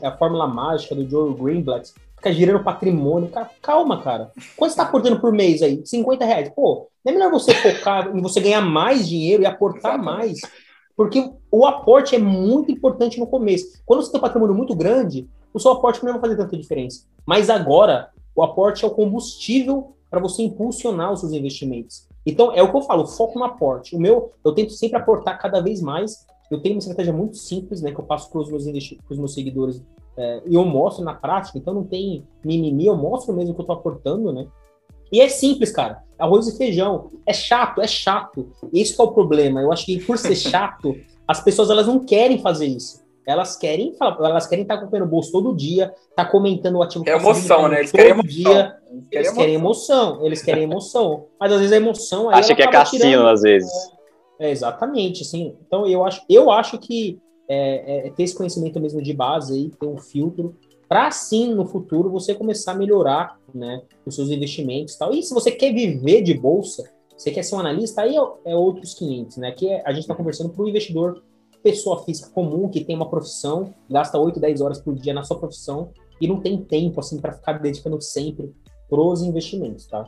A Fórmula Mágica do Joe Greenblatt, fica girando patrimônio. Cara, calma, cara. Quanto você tá aportando por mês aí? 50 reais. Pô, não é melhor você focar em você ganhar mais dinheiro e aportar mais porque o aporte é muito importante no começo. Quando você tem um patrimônio muito grande, o seu aporte não vai fazer tanta diferença. Mas agora, o aporte é o combustível para você impulsionar os seus investimentos. Então, é o que eu falo, foco no aporte. O meu, eu tento sempre aportar cada vez mais. Eu tenho uma estratégia muito simples, né, que eu passo para os meus, os meus seguidores é, e eu mostro na prática, então não tem mimimi, eu mostro mesmo que eu estou aportando, né? E é simples, cara. Arroz e feijão. É chato, é chato. Esse é o problema. Eu acho que por ser chato, as pessoas elas não querem fazer isso. Elas querem elas querem estar acompanhando o bolso todo dia, tá comentando o ativo é emoção, né? Eles querem emoção. Dia. Eles, querem, eles querem emoção. Eles querem emoção. Mas às vezes a emoção Acha que é cassino tirando. às vezes. É, exatamente, assim. Então eu acho, eu acho que é, é, ter esse conhecimento mesmo de base aí, ter um filtro, para sim no futuro você começar a melhorar né, os seus investimentos e tal. E se você quer viver de bolsa, você quer ser um analista, aí é, é outros 500, né? É, a gente está conversando para o investidor, pessoa física comum, que tem uma profissão, gasta 8, 10 horas por dia na sua profissão e não tem tempo, assim, para ficar dedicando sempre pros investimentos, tá?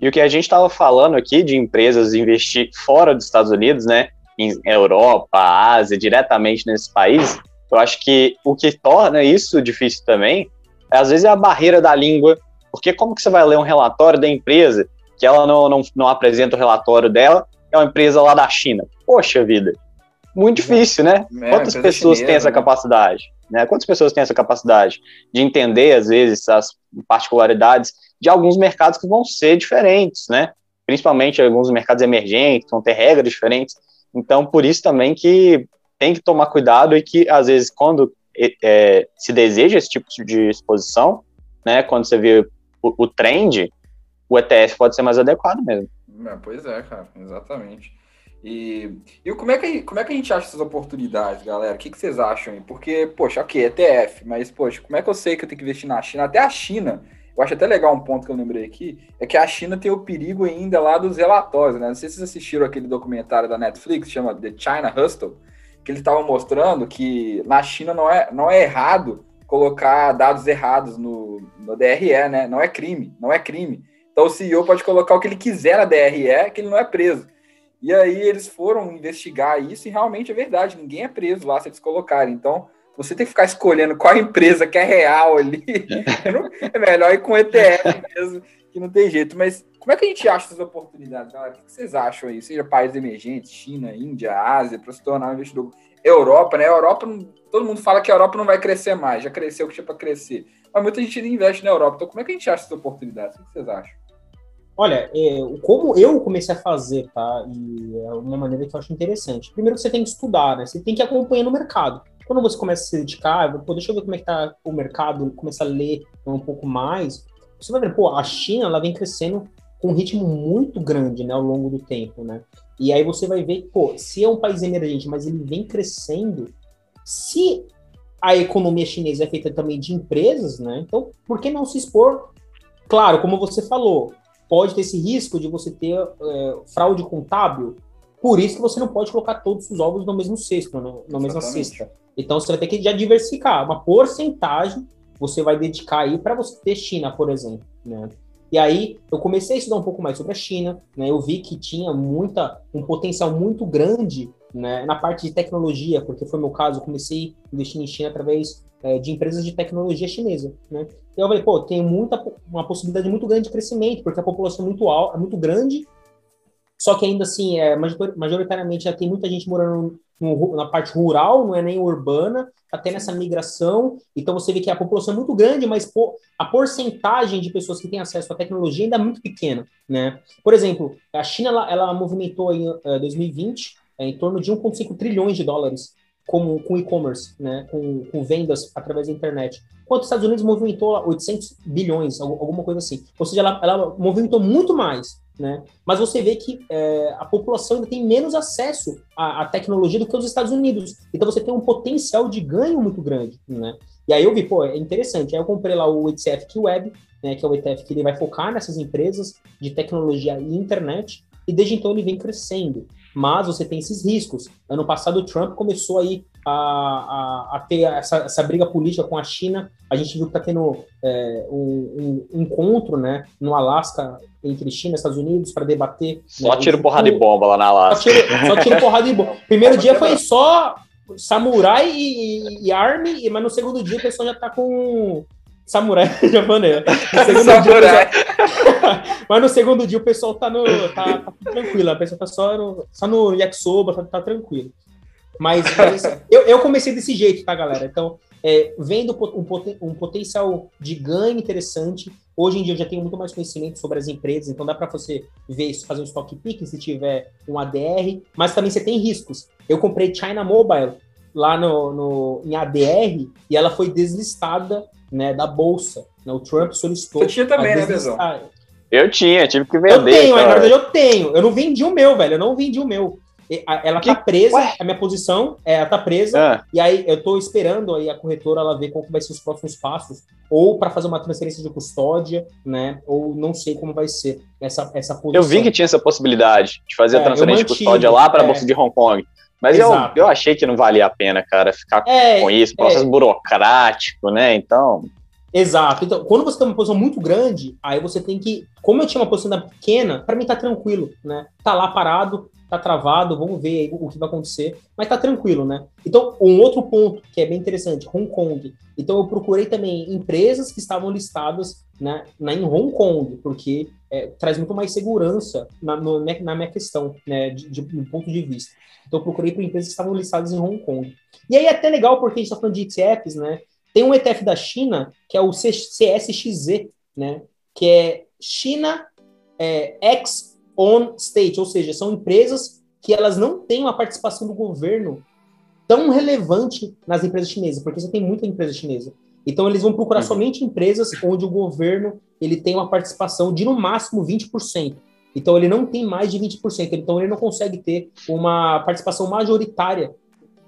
E o que a gente estava falando aqui de empresas investir fora dos Estados Unidos, né? Em Europa, Ásia, diretamente nesse país, eu acho que o que torna isso difícil também, é, às vezes, é a barreira da língua, porque como que você vai ler um relatório da empresa que ela não, não, não apresenta o relatório dela, é uma empresa lá da China? Poxa vida, muito difícil, né? É, Quantas pessoas chinesa, têm essa né? capacidade? Né? Quantas pessoas têm essa capacidade de entender, às vezes, as particularidades de alguns mercados que vão ser diferentes, né? Principalmente alguns mercados emergentes, vão ter regras diferentes. Então, por isso também que tem que tomar cuidado e que, às vezes, quando é, se deseja esse tipo de exposição, né, quando você vê o, o trend, o ETF pode ser mais adequado mesmo. É, pois é, cara, exatamente. E, e como, é que, como é que a gente acha essas oportunidades, galera? O que, que vocês acham aí? Porque, poxa, ok, ETF, mas, poxa, como é que eu sei que eu tenho que investir na China? Até a China, eu acho até legal um ponto que eu lembrei aqui, é que a China tem o perigo ainda lá dos relatórios, né? Não sei se vocês assistiram aquele documentário da Netflix, chama The China Hustle, que ele estava mostrando que na China não é, não é errado colocar dados errados no, no DRE, né? Não é crime, não é crime. Então o CEO pode colocar o que ele quiser na DRE, que ele não é preso. E aí eles foram investigar isso e realmente é verdade, ninguém é preso lá se eles colocarem. Então, você tem que ficar escolhendo qual empresa que é real ali. é melhor ir com ETF mesmo, que não tem jeito. Mas como é que a gente acha essas oportunidades, galera? O que vocês acham aí? Seja países emergentes, China, Índia, Ásia, para se tornar um investidor. Europa, né? Europa, todo mundo fala que a Europa não vai crescer mais, já cresceu o que tinha para crescer. Mas muita gente investe na Europa. Então, como é que a gente acha essas oportunidades? O que vocês acham? Olha, é, como eu comecei a fazer, tá? E é uma maneira que eu acho interessante. Primeiro você tem que estudar, né? Você tem que acompanhar no mercado. Quando você começa a se dedicar, pô, deixa eu ver como é que tá o mercado, começa a ler um pouco mais, você vai ver, pô, a China, ela vem crescendo com um ritmo muito grande, né, ao longo do tempo, né? E aí você vai ver, pô, se é um país emergente, mas ele vem crescendo, se a economia chinesa é feita também de empresas, né? Então, por que não se expor? Claro, como você falou, pode ter esse risco de você ter é, fraude contábil. Por isso que você não pode colocar todos os ovos no mesmo cesto, no, na mesma cesta. Então você vai ter que já diversificar. Uma porcentagem você vai dedicar aí para você ter China, por exemplo. Né? E aí eu comecei a estudar um pouco mais sobre a China. Né? Eu vi que tinha muita, um potencial muito grande né, na parte de tecnologia, porque foi meu caso. Eu comecei a investir em China através é, de empresas de tecnologia chinesa, né? E eu falei, pô, tem muita, uma possibilidade muito grande de crescimento, porque a população é muito alta, é muito grande, só que ainda assim, é, majoritariamente já tem muita gente morando na parte rural, não é nem urbana, tá tendo essa migração, então você vê que a população é muito grande, mas pô, a porcentagem de pessoas que têm acesso à tecnologia ainda é muito pequena, né? Por exemplo, a China, ela, ela movimentou em uh, 2020 é, em torno de 1,5 trilhões de dólares com, com e-commerce, né, com, com, vendas através da internet. Enquanto os Estados Unidos movimentou 800 bilhões, alguma coisa assim. Ou seja, ela, ela movimentou muito mais, né? Mas você vê que é, a população ainda tem menos acesso à, à, tecnologia do que os Estados Unidos. Então você tem um potencial de ganho muito grande, né? E aí eu vi, pô, é interessante. Aí eu comprei lá o ETF Web, né, que é o ETF que ele vai focar nessas empresas de tecnologia e internet, e desde então ele vem crescendo mas você tem esses riscos. Ano passado, o Trump começou aí a, a, a ter essa, essa, briga política com a China. A gente viu que está tendo é, um, um, encontro né, no Alasca entre China e Estados Unidos para debater. Só né, tiro porrada de bomba lá na Alasca. Só tiro, só tiro porrada de bomba. Primeiro dia foi só samurai e, e, e army, mas no segundo dia o pessoal já está com samurai japonês. No samurai. Pessoal... Mas no segundo dia o pessoal tá no. tá, tá tranquilo, a pessoa tá só no, só no yakisoba, tá, tá tranquilo. Mas, mas eu, eu comecei desse jeito, tá, galera? Então, é, vendo um, poten um potencial de ganho interessante. Hoje em dia eu já tenho muito mais conhecimento sobre as empresas, então dá para você ver fazer um stock pick se tiver um ADR, mas também você tem riscos. Eu comprei China Mobile lá no, no, em ADR e ela foi deslistada né, da bolsa. Né? O Trump solicitou. Você tinha também, né, Bezão? Eu tinha, tive que vender. Eu tenho, na verdade eu tenho. Eu não vendi o meu, velho. Eu não vendi o meu. Ela que? tá presa, Ué? a minha posição, é, ela tá presa, ah. e aí eu tô esperando aí a corretora ela ver qual que vai ser os próximos passos, ou para fazer uma transferência de custódia, né? Ou não sei como vai ser essa, essa posição. Eu vi que tinha essa possibilidade de fazer é, a transferência mantive, de custódia lá para a é. Bolsa de Hong Kong. Mas eu, eu achei que não valia a pena, cara, ficar é, com isso, processo é. burocrático, né? Então. Exato. Então, quando você tem uma posição muito grande, aí você tem que. Como eu tinha uma posição pequena, para mim tá tranquilo, né? Tá lá parado, tá travado, vamos ver o que vai acontecer, mas tá tranquilo, né? Então, um outro ponto que é bem interessante, Hong Kong. Então, eu procurei também empresas que estavam listadas né, na, em Hong Kong, porque é, traz muito mais segurança na, no, na minha questão, né, de, de, ponto de vista. Então, eu procurei por empresas que estavam listadas em Hong Kong. E aí é até legal, porque a gente está falando de ETFs, né? Tem um ETF da China, que é o CSXZ, né? Que é China é, X on State, ou seja, são empresas que elas não têm uma participação do governo tão relevante nas empresas chinesas, porque você tem muita empresa chinesa. Então eles vão procurar uhum. somente empresas onde o governo ele tem uma participação de no máximo 20%. Então ele não tem mais de 20%, então ele não consegue ter uma participação majoritária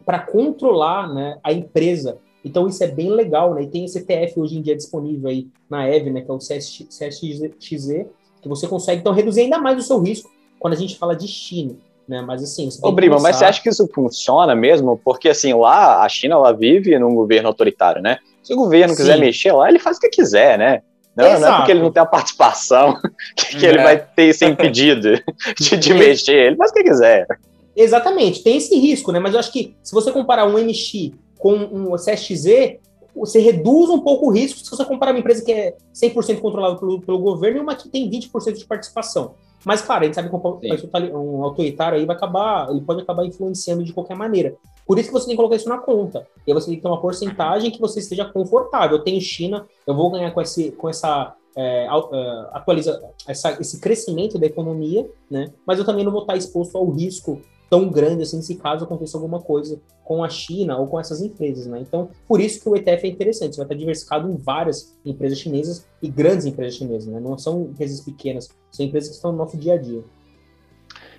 para controlar né, a empresa. Então isso é bem legal, né? E tem esse ETF hoje em dia disponível aí na EV, né, que é o CSXZ, que você consegue então reduzir ainda mais o seu risco quando a gente fala de China. Né? Mas assim, Ô, Brima, começar... mas você acha que isso funciona mesmo? Porque assim, lá a China ela vive num governo autoritário, né? Se o governo Sim. quiser mexer lá, ele faz o que quiser, né? Não, não é porque ele não tem a participação que, que é. ele vai ter ser impedido de, de mexer, ele faz o que quiser. Exatamente, tem esse risco, né? Mas eu acho que se você comparar um MX com um CSXZ, você reduz um pouco o risco se você comparar uma empresa que é 100% controlada pelo, pelo governo e uma que tem 20% de participação. Mas, claro, a gente sabe que um, um autoritário aí vai acabar, ele pode acabar influenciando de qualquer maneira. Por isso que você tem que colocar isso na conta. E aí você tem que ter uma porcentagem que você esteja confortável. Eu tenho China, eu vou ganhar com, esse, com essa é, é atualiza, essa, esse crescimento da economia, né? Mas eu também não vou estar exposto ao risco tão grande assim se caso aconteça alguma coisa com a China ou com essas empresas, né? Então, por isso que o ETF é interessante, você vai estar diversificado em várias empresas chinesas e grandes empresas chinesas, né? Não são empresas pequenas, são empresas que estão no nosso dia a dia.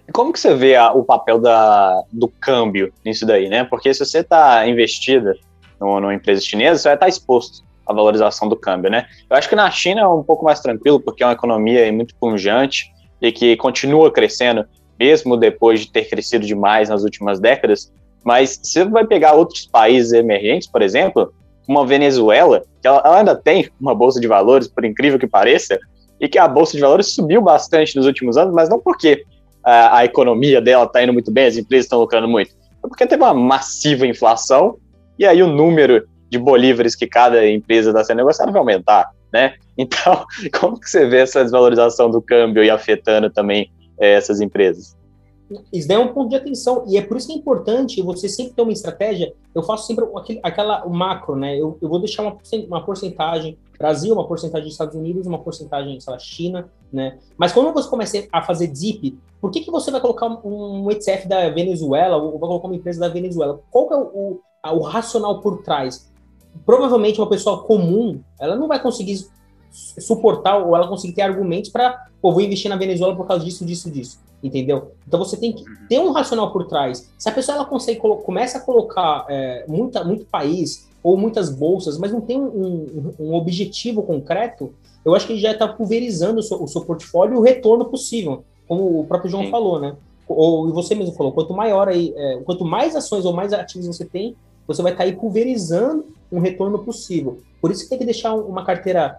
E como que você vê a, o papel da, do câmbio nisso daí, né? Porque se você está investida numa empresa chinesa, você vai estar exposto à valorização do câmbio, né? Eu acho que na China é um pouco mais tranquilo, porque é uma economia muito pungente e que continua crescendo mesmo depois de ter crescido demais nas últimas décadas. Mas você vai pegar outros países emergentes, por exemplo, como a Venezuela, que ela, ela ainda tem uma bolsa de valores, por incrível que pareça, e que a bolsa de valores subiu bastante nos últimos anos, mas não porque a, a economia dela está indo muito bem, as empresas estão lucrando muito, é porque teve uma massiva inflação e aí o número de bolívares que cada empresa está sendo negociada vai aumentar, né? Então, como que você vê essa desvalorização do câmbio e afetando também é, essas empresas. Isso daí é um ponto de atenção, e é por isso que é importante você sempre ter uma estratégia. Eu faço sempre aquele, aquela o macro, né? Eu, eu vou deixar uma, uma porcentagem Brasil, uma porcentagem dos Estados Unidos, uma porcentagem, sei lá, China, né? Mas quando você começa a fazer DIP, por que, que você vai colocar um, ETF da Venezuela ou vai colocar uma empresa da Venezuela? Qual é o, o, o racional por trás? Provavelmente uma pessoa comum, ela não vai conseguir suportar ou ela conseguir ter argumentos para, pô, vou investir na Venezuela por causa disso, disso, disso, entendeu? Então você tem que uhum. ter um racional por trás. Se a pessoa ela consegue começa a colocar é, muita, muito país ou muitas bolsas, mas não tem um, um, um objetivo concreto, eu acho que ele já está pulverizando o seu, o seu, portfólio e o retorno possível, como o próprio João Sim. falou, né? Ou você mesmo falou, quanto maior aí, é, quanto mais ações ou mais ativos você tem, você vai estar tá aí pulverizando um retorno possível. Por isso que tem que deixar uma carteira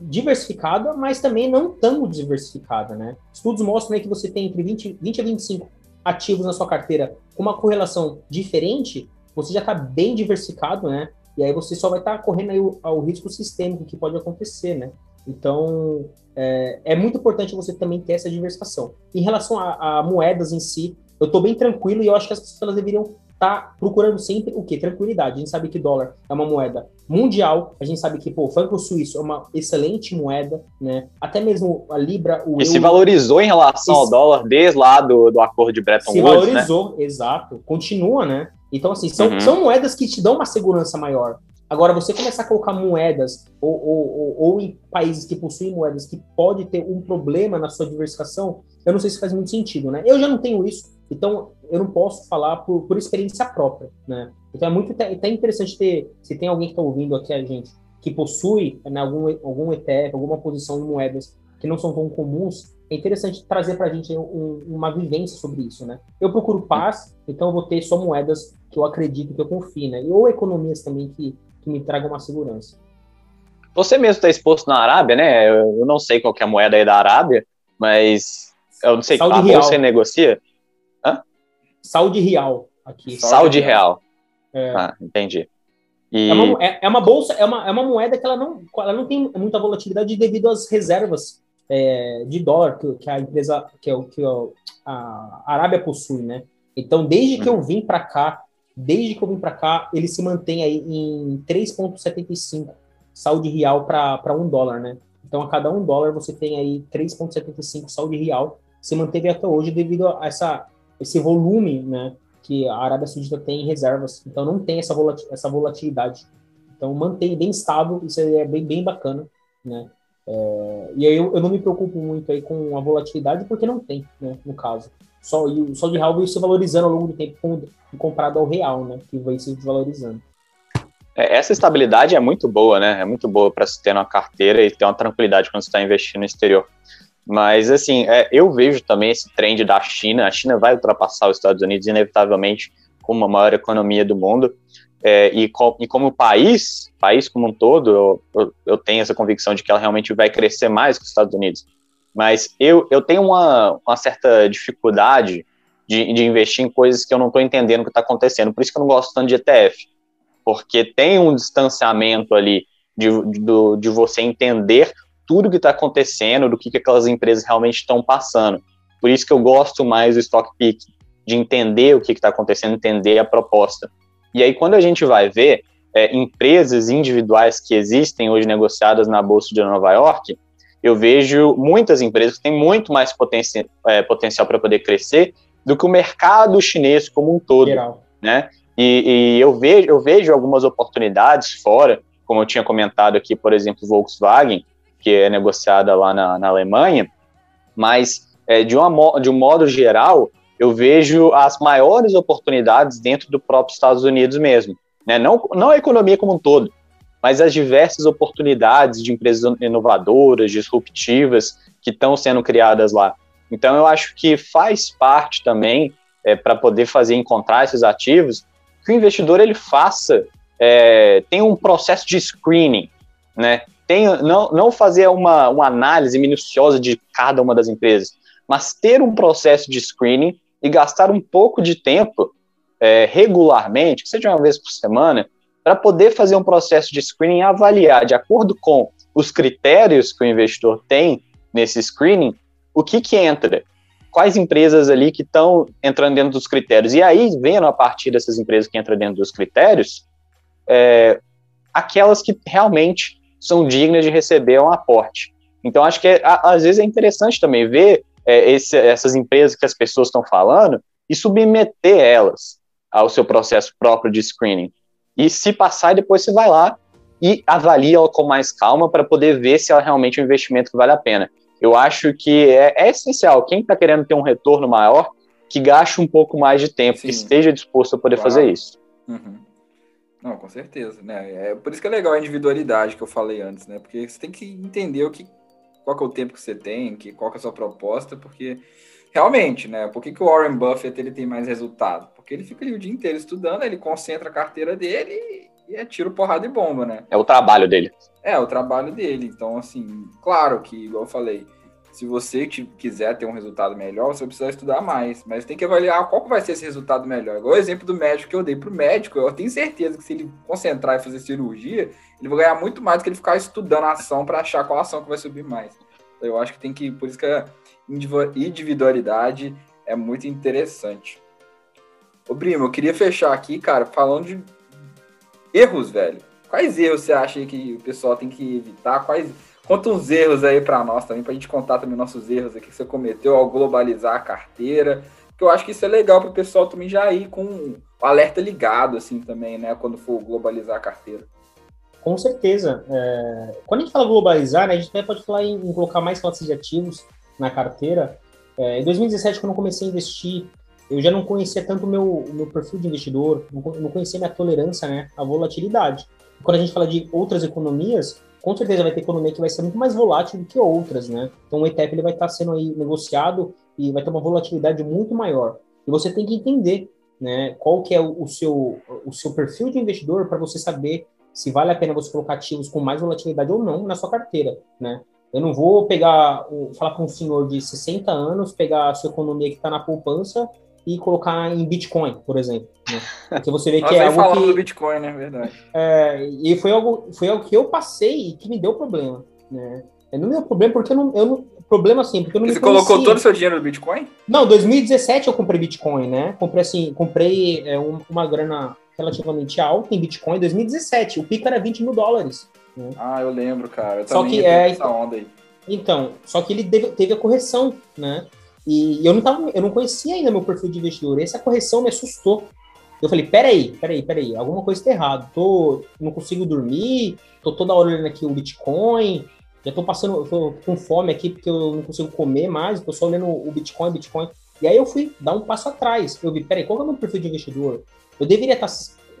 diversificada, mas também não tão diversificada, né? Estudos mostram né, que você tem entre 20, 20 a 25 ativos na sua carteira com uma correlação diferente, você já está bem diversificado, né? E aí você só vai estar tá correndo aí o, ao risco sistêmico que pode acontecer, né? Então, é, é, muito importante você também ter essa diversificação. Em relação a, a moedas em si, eu estou bem tranquilo e eu acho que as pessoas deveriam tá procurando sempre o quê? Tranquilidade. A gente sabe que dólar é uma moeda mundial, a gente sabe que pô, o franco suíço é uma excelente moeda, né? Até mesmo a libra, o e euro, se valorizou em relação ao dólar desde lá do, do acordo de Bretton Woods, Se valorizou, né? exato. Continua, né? Então assim, são, uhum. são moedas que te dão uma segurança maior. Agora, você começar a colocar moedas ou, ou, ou, ou, em países que possuem moedas que pode ter um problema na sua diversificação, eu não sei se faz muito sentido, né? Eu já não tenho isso, então eu não posso falar por, por experiência própria, né? Então é muito até interessante ter, se tem alguém que está ouvindo aqui a gente, que possui né, algum, algum ETF, alguma posição em moedas que não são tão comuns, é interessante trazer para a gente um, uma vivência sobre isso, né? Eu procuro paz, então eu vou ter só moedas que eu acredito, que eu confio, né? Ou economias também que que me traga uma segurança. Você mesmo está exposto na Arábia, né? Eu não sei qual é a moeda aí da Arábia, mas eu não sei Saudi a você negocia. Saudi Real aqui. Saudi, Real. É. Ah, entendi. E... É, uma, é, é, uma, bolsa, é uma, é uma moeda que ela não, ela não tem muita volatilidade devido às reservas é, de dólar que, que, a empresa, que, que a Arábia possui, né? Então, desde que eu uhum. vim para cá, Desde que eu vim para cá, ele se mantém aí em 3,75 saúde real para um dólar, né? Então, a cada um dólar você tem aí 3,75 saúde real. Se manteve até hoje devido a essa, esse volume, né? Que a Arábia Saudita tem em reservas. Então, não tem essa, essa volatilidade. Então mantém bem estável, isso é bem, bem bacana, né? É, e aí eu, eu, não me preocupo muito aí com a volatilidade, porque não tem, né, no caso. Só, e o sol de real veio se valorizando ao longo do tempo com, comparado ao real, né, que vai se desvalorizando. É, essa estabilidade é muito boa, né? É muito boa para se ter uma carteira e ter uma tranquilidade quando você está investindo no exterior. Mas, assim, é, eu vejo também esse trend da China. A China vai ultrapassar os Estados Unidos, inevitavelmente, como a maior economia do mundo. É, e, com, e, como país, país como um todo, eu, eu, eu, tenho essa convicção de que ela realmente vai crescer mais que os Estados Unidos. Mas eu, eu tenho uma, uma certa dificuldade de, de investir em coisas que eu não estou entendendo o que está acontecendo. Por isso que eu não gosto tanto de ETF, porque tem um distanciamento ali de, de, de você entender tudo que está acontecendo, do que, que aquelas empresas realmente estão passando. Por isso que eu gosto mais do Stock Pick, de entender o que está acontecendo, entender a proposta. E aí, quando a gente vai ver é, empresas individuais que existem hoje negociadas na Bolsa de Nova York, eu vejo muitas empresas que têm muito mais potenci é, potencial para poder crescer do que o mercado chinês como um todo. Geral. Né? E, e, eu, vejo, eu vejo algumas oportunidades fora, como eu tinha comentado aqui, por exemplo, Volkswagen, que é negociada lá na, na Alemanha, mas é, de, uma, de um modo geral, eu vejo as maiores oportunidades dentro do próprio Estados Unidos mesmo. Né? Não, não a economia como um todo, mas as diversas oportunidades de empresas inovadoras, disruptivas, que estão sendo criadas lá. Então, eu acho que faz parte também, é, para poder fazer encontrar esses ativos, que o investidor ele faça, é, tem um processo de screening, né? Tem, não, não fazer uma, uma análise minuciosa de cada uma das empresas, mas ter um processo de screening e gastar um pouco de tempo é, regularmente, que seja uma vez por semana, para poder fazer um processo de screening e avaliar, de acordo com os critérios que o investidor tem nesse screening, o que, que entra, quais empresas ali que estão entrando dentro dos critérios. E aí, vendo a partir dessas empresas que entram dentro dos critérios, é, aquelas que realmente são dignas de receber um aporte. Então, acho que é, às vezes é interessante também ver é, esse, essas empresas que as pessoas estão falando e submeter elas ao seu processo próprio de screening. E se passar, depois você vai lá e avalia ela com mais calma para poder ver se ela realmente é um investimento que vale a pena. Eu acho que é, é essencial, quem está querendo ter um retorno maior, que gaste um pouco mais de tempo, Sim. que esteja disposto a poder claro. fazer isso. Uhum. Não, com certeza, né? É por isso que é legal a individualidade que eu falei antes, né? Porque você tem que entender o que qual que é o tempo que você tem, que, qual que é a sua proposta, porque realmente, né? Por que, que o Warren Buffett ele tem mais resultado? Porque ele fica ali o dia inteiro estudando, ele concentra a carteira dele e é tiro, porrada e bomba, né? É o trabalho dele. É, o trabalho dele. Então, assim, claro que, igual eu falei, se você quiser ter um resultado melhor, você precisa estudar mais. Mas tem que avaliar qual vai ser esse resultado melhor. Igual o exemplo do médico que eu dei para o médico, eu tenho certeza que se ele concentrar e fazer cirurgia, ele vai ganhar muito mais do que ele ficar estudando a ação para achar qual ação que vai subir mais. Eu acho que tem que, por isso que a individualidade é muito interessante. Ô, Brimo, eu queria fechar aqui, cara, falando de erros, velho. Quais erros você acha que o pessoal tem que evitar? Quais Conta uns erros aí para nós também, para a gente contar também nossos erros aqui que você cometeu ao globalizar a carteira. Que eu acho que isso é legal para o pessoal também já ir com o alerta ligado, assim, também, né? Quando for globalizar a carteira. Com certeza. É... Quando a gente fala globalizar, né, a gente até pode falar em, em colocar mais classes de ativos na carteira. É, em 2017, quando eu comecei a investir, eu já não conhecia tanto o meu, meu perfil de investidor, não, não conhecia minha tolerância né, à volatilidade. Quando a gente fala de outras economias, com certeza vai ter economia que vai ser muito mais volátil do que outras, né? Então o ETF ele vai estar sendo aí negociado e vai ter uma volatilidade muito maior. E você tem que entender, né, qual que é o, seu o seu perfil de investidor para você saber se vale a pena você colocar ativos com mais volatilidade ou não na sua carteira, né? Eu não vou pegar, falar para um senhor de 60 anos, pegar a sua economia que está na poupança e colocar em Bitcoin, por exemplo. Né? Porque você vê que é algo que... do Bitcoin, né? Verdade. É, e foi algo, foi algo que eu passei e que me deu problema, né? Não me deu problema porque eu não... Eu não problema assim, porque eu não Você colocou todo o seu dinheiro no Bitcoin? Não, 2017 eu comprei Bitcoin, né? Comprei assim, comprei é, uma grana relativamente alta em Bitcoin em 2017. O pico era 20 mil dólares. Né? Ah, eu lembro, cara. Eu só que é essa onda aí. Então, só que ele teve, teve a correção, né? E eu não, tava, eu não conhecia ainda meu perfil de investidor. Essa correção me assustou. Eu falei, peraí, peraí, peraí, alguma coisa está errada. Tô, não consigo dormir, tô toda hora olhando aqui o Bitcoin, já tô passando, tô com fome aqui porque eu não consigo comer mais, tô só olhando o Bitcoin, Bitcoin. E aí eu fui dar um passo atrás. Eu vi, peraí, qual é o meu perfil de investidor? Eu deveria estar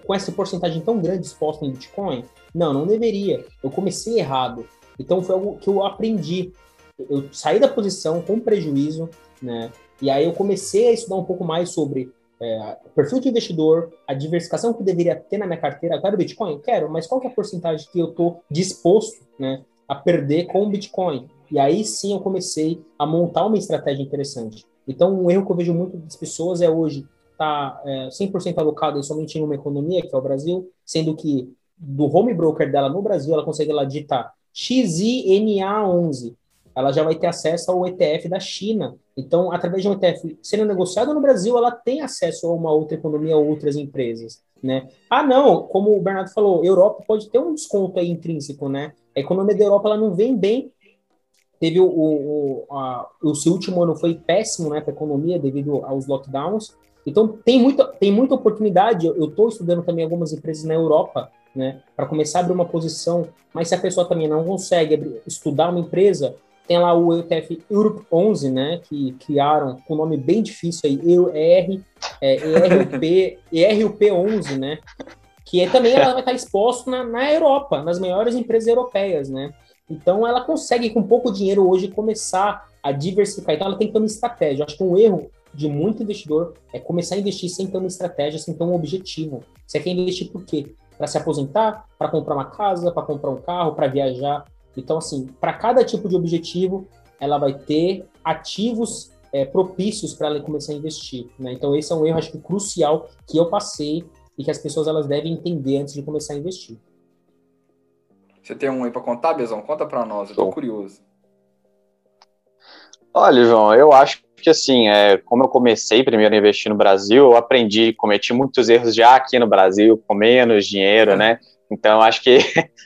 com essa porcentagem tão grande exposta em Bitcoin? Não, não deveria. Eu comecei errado. Então foi algo que eu aprendi. Eu saí da posição com prejuízo, né? E aí eu comecei a estudar um pouco mais sobre é, perfil de investidor, a diversificação que eu deveria ter na minha carteira. Quero Bitcoin? Quero, mas qual que é a porcentagem que eu estou disposto né, a perder com o Bitcoin? E aí sim eu comecei a montar uma estratégia interessante. Então, um erro que eu vejo muito das pessoas é hoje estar tá, é, 100% alocado somente em uma economia, que é o Brasil, sendo que do home broker dela no Brasil, ela consegue lá digitar XINA11, ela já vai ter acesso ao ETF da China. Então, através de um ETF sendo negociado no Brasil, ela tem acesso a uma outra economia, a outras empresas, né? Ah, não, como o Bernardo falou, Europa pode ter um desconto aí intrínseco, né? A economia da Europa ela não vem bem. Teve o, o, a, o seu último ano foi péssimo, né, para a economia devido aos lockdowns. Então tem muita, tem muita oportunidade. Eu estou estudando também algumas empresas na Europa, né, para começar a abrir uma posição. Mas se a pessoa também não consegue abrir, estudar uma empresa, tem lá o ETF Europe 11, né, que criaram com um nome bem difícil aí, ER, é, ERUP, ERUP 11, né, que é, também ela vai estar exposto na, na Europa, nas maiores empresas europeias, né. Então ela consegue com pouco dinheiro hoje começar a diversificar. Então ela tem que ter uma estratégia. Eu acho que um erro de muito investidor é começar a investir sem ter uma estratégia, sem ter um objetivo. Você quer investir por quê? Para se aposentar, para comprar uma casa, para comprar um carro, para viajar. Então, assim, para cada tipo de objetivo, ela vai ter ativos é, propícios para ela começar a investir. Né? Então, esse é um erro, acho que crucial, que eu passei e que as pessoas elas devem entender antes de começar a investir. Você tem um aí para contar, Bezão? Conta para nós, eu tô curioso. Olha, João, eu acho que assim, é, como eu comecei primeiro a investir no Brasil, eu aprendi, cometi muitos erros já aqui no Brasil, com menos dinheiro, né? Então, acho que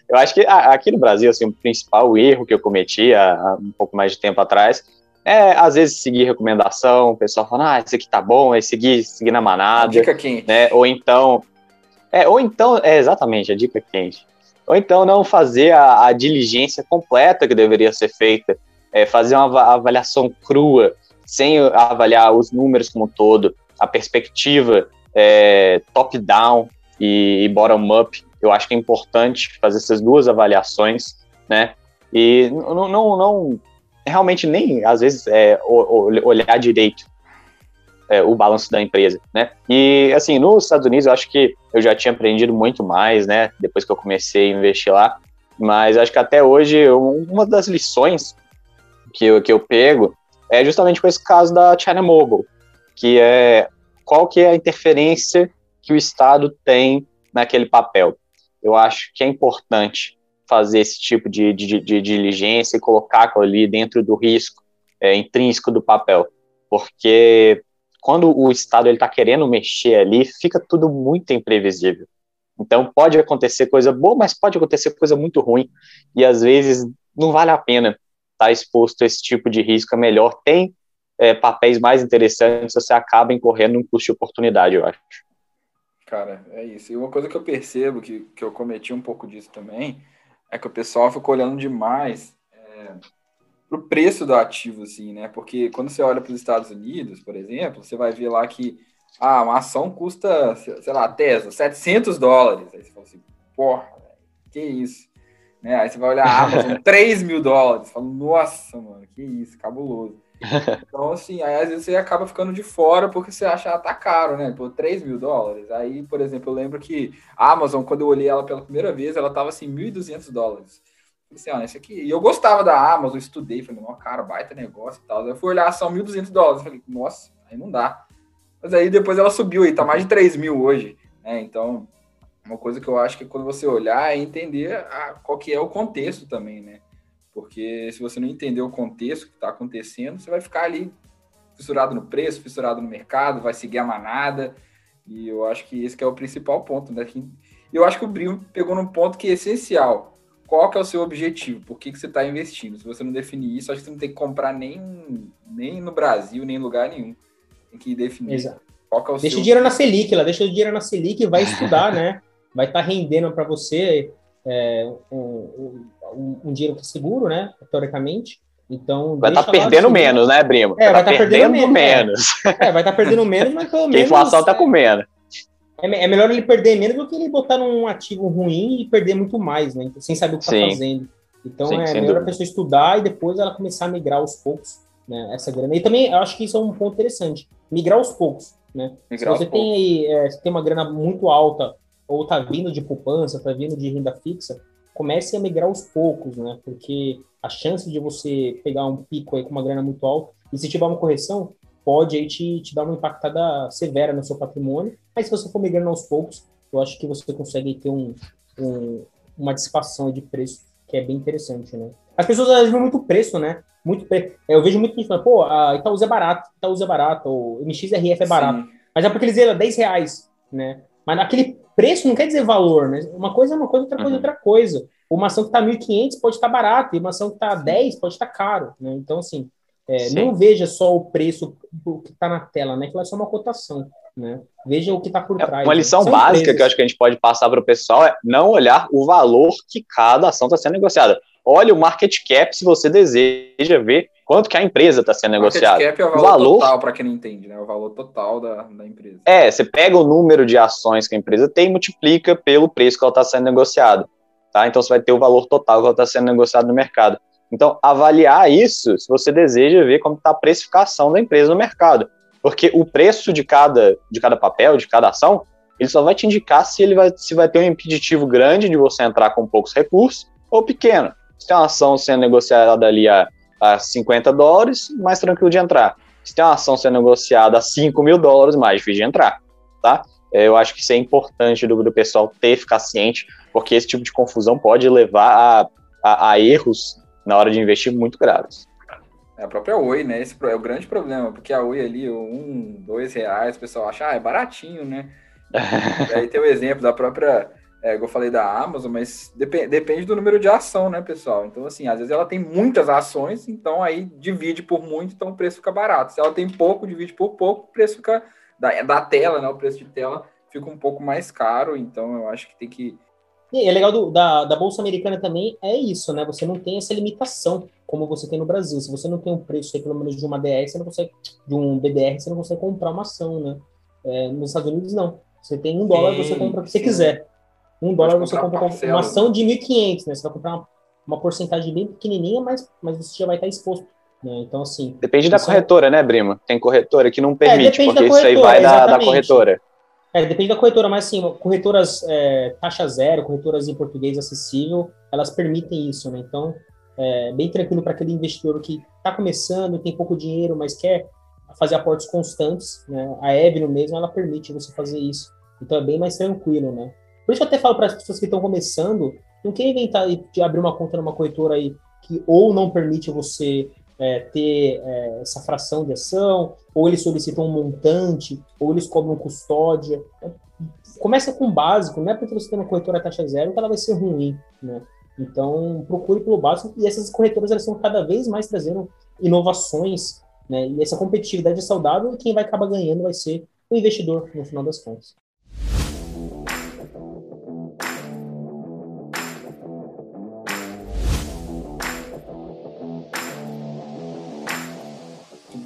eu acho que aqui no Brasil, assim, o principal erro que eu cometi há, um pouco mais de tempo atrás é, às vezes, seguir recomendação, o pessoal fala, ah, esse aqui tá bom, é seguir, seguir na manada. Dica quente. Né? Ou então, é, ou então, é exatamente, a dica quente. Ou então não fazer a, a diligência completa que deveria ser feita, é, fazer uma avaliação crua, sem avaliar os números como um todo, a perspectiva é, top-down e, e bottom-up eu acho que é importante fazer essas duas avaliações, né? E não, não, não realmente nem às vezes é, olhar direito é, o balanço da empresa, né? E assim, nos Estados Unidos eu acho que eu já tinha aprendido muito mais, né? Depois que eu comecei a investir lá, mas acho que até hoje uma das lições que eu, que eu pego é justamente com esse caso da China Mobile, que é qual que é a interferência que o Estado tem naquele papel eu acho que é importante fazer esse tipo de, de, de diligência e colocar ali dentro do risco é, intrínseco do papel, porque quando o Estado está querendo mexer ali, fica tudo muito imprevisível. Então pode acontecer coisa boa, mas pode acontecer coisa muito ruim, e às vezes não vale a pena estar tá exposto a esse tipo de risco, é melhor, tem é, papéis mais interessantes, você acaba incorrendo um custo de oportunidade, eu acho. Cara, é isso. E uma coisa que eu percebo, que, que eu cometi um pouco disso também, é que o pessoal ficou olhando demais é, para o preço do ativo, assim, né? Porque quando você olha para os Estados Unidos, por exemplo, você vai ver lá que ah, uma ação custa, sei lá, Tesla, 700 dólares. Aí você fala assim, porra, que isso? Né? Aí você vai olhar a Amazon, 3 mil dólares. Você fala, nossa, mano, que isso, cabuloso. Então, assim, aí às vezes você acaba ficando de fora porque você acha, ah, tá caro, né? Por 3 mil dólares. Aí, por exemplo, eu lembro que a Amazon, quando eu olhei ela pela primeira vez, ela tava assim, 1.200 dólares. Assim, ah, esse aqui. E eu gostava da Amazon, estudei, falei, nossa, cara, baita negócio e tal. Aí eu fui olhar ação 1.200 dólares. Falei, nossa, aí não dá. Mas aí depois ela subiu aí, tá mais de 3 mil hoje. Né? Então, uma coisa que eu acho que quando você olhar é entender a, qual que é o contexto também, né? Porque se você não entender o contexto que está acontecendo, você vai ficar ali fissurado no preço, fissurado no mercado, vai seguir a manada. E eu acho que esse que é o principal ponto. Né? Eu acho que o Brimo pegou num ponto que é essencial. Qual que é o seu objetivo? Por que, que você está investindo? Se você não definir isso, acho que você não tem que comprar nem, nem no Brasil, nem em lugar nenhum. Tem que definir Exato. Qual que é o deixa seu... o dinheiro na Selic lá, deixa o dinheiro na Selic e vai estudar, né? Vai estar tá rendendo para você é, um, um, um, dinheiro que é seguro, né? Teoricamente. Então, vai estar tá perdendo menos, né, Brimo? É, vai estar tá perdendo, perdendo, menos. menos. É, vai estar tá perdendo menos, mas pelo menos. a inflação está comendo. É, é, melhor ele perder menos do que ele botar num ativo ruim e perder muito mais, né? Sem saber o que está fazendo. Então Sim, é melhor dúvida. a pessoa estudar e depois ela começar a migrar aos poucos, né? Essa grana. E também eu acho que isso é um ponto interessante. Migrar aos poucos, né? Migrar Se você tem aí, é, tem uma grana muito alta ou tá vindo de poupança, tá vindo de renda fixa, comece a migrar aos poucos, né? Porque a chance de você pegar um pico aí com uma grana muito alta e se tiver uma correção, pode aí te, te dar uma impactada severa no seu patrimônio. Mas se você for migrando aos poucos, eu acho que você consegue ter um, um uma dissipação de preço que é bem interessante, né? As pessoas elas veem muito preço, né? Muito pre... Eu vejo muito gente falando, pô, a Itaúsa é barato, Itaúsa é barato, ou MXRF é barato. Sim. Mas é porque eles dizem 10 reais, né? Mas aquele preço não quer dizer valor, né? Uma coisa é uma coisa, outra coisa é uhum. outra coisa. Uma ação que está 1.500 pode estar tá barata, e uma ação que está 10 pode estar tá caro, né? Então, assim, é, não veja só o preço que está na tela, né? Que é só uma cotação, né? Veja o que está por é, trás. Uma lição né? básica que eu acho que a gente pode passar para o pessoal é não olhar o valor que cada ação está sendo negociada. Olhe o market cap se você deseja ver quanto que a empresa está sendo negociada. Market cap é o valor, valor... total, para quem não entende, né? O valor total da, da empresa. É, você pega o número de ações que a empresa tem e multiplica pelo preço que ela está sendo negociada. Tá? Então você vai ter o valor total que ela está sendo negociada no mercado. Então, avaliar isso se você deseja ver como está a precificação da empresa no mercado. Porque o preço de cada, de cada papel, de cada ação, ele só vai te indicar se ele vai, se vai ter um impeditivo grande de você entrar com poucos recursos ou pequeno. Se tem uma ação sendo negociada ali a, a 50 dólares, mais tranquilo de entrar. Se tem uma ação sendo negociada a 5 mil dólares, mais difícil de entrar, tá? É, eu acho que isso é importante do, do pessoal ter, ficar ciente, porque esse tipo de confusão pode levar a, a, a erros na hora de investir muito graves. É a própria Oi, né? Esse é o grande problema, porque a Oi ali, um, dois reais, o pessoal acha, ah, é baratinho, né? aí tem o exemplo da própria, é, eu falei da Amazon, mas depende, depende do número de ação, né, pessoal? Então, assim, às vezes ela tem muitas ações, então aí divide por muito, então o preço fica barato. Se ela tem pouco, divide por pouco, o preço fica da, da tela, né? O preço de tela fica um pouco mais caro, então eu acho que tem que e é legal do, da, da Bolsa Americana também é isso, né? Você não tem essa limitação como você tem no Brasil. Se você não tem um preço aí, pelo menos de uma DR, você não consegue, de um BDR, você não consegue comprar uma ação, né? É, nos Estados Unidos, não. Você tem um dólar, sim, você compra o que você quiser. Um dólar você compra parcela, uma ação de 1.500, né? Você vai comprar uma, uma porcentagem bem pequenininha, mas, mas você já vai estar exposto. Né? Então, assim. Depende da corretora, é... né, Brima? Tem corretora que não é, permite, é, porque isso aí vai da, da corretora. É, depende da corretora, mas sim, corretoras é, taxa zero, corretoras em português acessível, elas permitem isso, né? Então, é bem tranquilo para aquele investidor que está começando, tem pouco dinheiro, mas quer fazer aportes constantes, né? A Evno mesmo, ela permite você fazer isso. Então, é bem mais tranquilo, né? Por isso eu até falo para as pessoas que estão começando, não quer inventar de abrir uma conta numa corretora aí que ou não permite você é, ter é, essa fração de ação, ou eles solicitam um montante, ou eles cobram custódia. Começa com o básico, não é porque você tem uma corretora taxa zero que ela vai ser ruim, né? Então, procure pelo básico, e essas corretoras elas estão cada vez mais trazendo inovações, né? E essa competitividade é saudável, e quem vai acabar ganhando vai ser o investidor, no final das contas.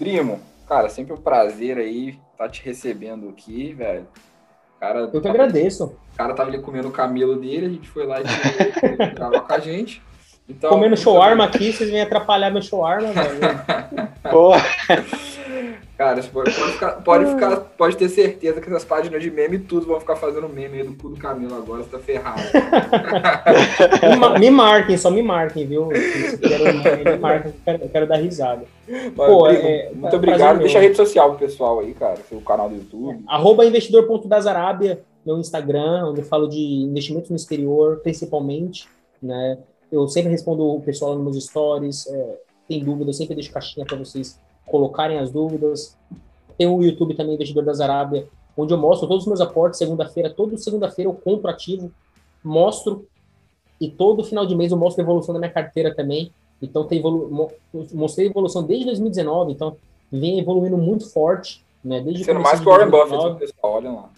Primo, cara, sempre um prazer aí estar tá te recebendo aqui, velho. Cara, Eu que agradeço. O cara tava ali comendo o camelo dele, a gente foi lá e gravar com a gente. Então, Comendo show arma aqui, vocês vêm atrapalhar meu show arma, velho. Cara, pode, pode, ficar, pode, ficar, pode ter certeza que essas páginas de meme tudo vão ficar fazendo meme aí do cu do Camilo agora, você tá ferrado. me, me, marquem, só me marquem, viu? Se me marquem, eu quero, quero dar risada. Pô, é, muito é, obrigado. Deixa a rede social pro pessoal aí, cara, seu canal do YouTube. Arroba investidor.dasarábia, meu Instagram, onde eu falo de investimentos no exterior, principalmente, né? Eu sempre respondo o pessoal nos meus stories, é, tem dúvida, eu sempre deixo caixinha para vocês colocarem as dúvidas. Tem o YouTube também, Investidor das Arábia, onde eu mostro todos os meus aportes segunda-feira. Toda segunda-feira eu compro ativo, mostro, e todo final de mês eu mostro a evolução da minha carteira também. Então, tem evolu mostrei evolução desde 2019, então vem evoluindo muito forte. né? Desde Sendo mais que o Warren Buffett, pessoal, olha lá.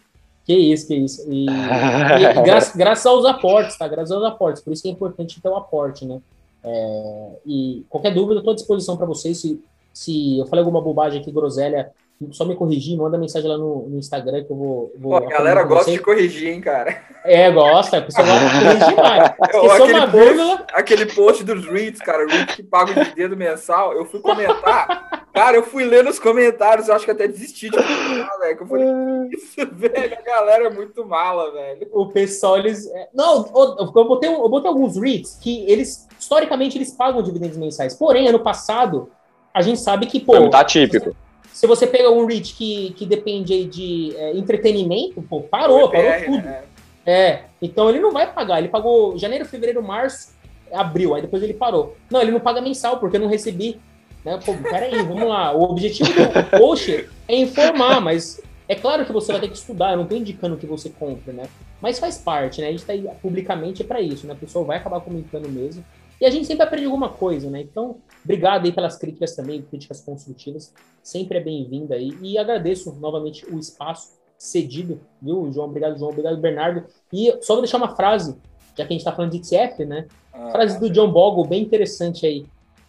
Que isso, que isso. E, e graças, graças, aos aportes, tá? Graças aos aportes. Por isso que é importante ter o aporte, né? É, e qualquer dúvida, eu estou à disposição para vocês. Se, se eu falei alguma bobagem aqui, groselha, só me corrigir, manda mensagem lá no, no Instagram que eu vou. vou Pô, a galera gosta de corrigir, hein, cara? É, gosta, a pessoa gosta de corrigir demais. aquele, post, aquele post dos REITs, cara, REITs que pagam de dedo mensal, eu fui comentar. Cara, eu fui ler nos comentários, eu acho que até desisti de comentar, velho. Que eu falei, isso, velho, a galera é muito mala, velho. O pessoal, eles. É, não, eu botei, eu botei alguns REITs que eles, historicamente, eles pagam dividendos mensais. Porém, ano passado, a gente sabe que, pô. Não tá típico. Se você pega um REIT que, que depende de é, entretenimento, pô, parou, parou tudo. É. é, então ele não vai pagar. Ele pagou janeiro, fevereiro, março, abril, aí depois ele parou. Não, ele não paga mensal, porque eu não recebi. Né? Pô, peraí, vamos lá. O objetivo do post é informar, mas é claro que você vai ter que estudar, eu não estou indicando que você compre, né? Mas faz parte, né? A gente está aí publicamente é para isso, né? A pessoa vai acabar comentando mesmo. E a gente sempre aprende alguma coisa, né? Então, obrigado aí pelas críticas também, críticas construtivas. Sempre é bem-vinda aí. E agradeço novamente o espaço cedido, viu, João? Obrigado, João. Obrigado, Bernardo. E só vou deixar uma frase, já que a gente está falando de ETF, né? Ah, frase do John Bogle, bem interessante aí.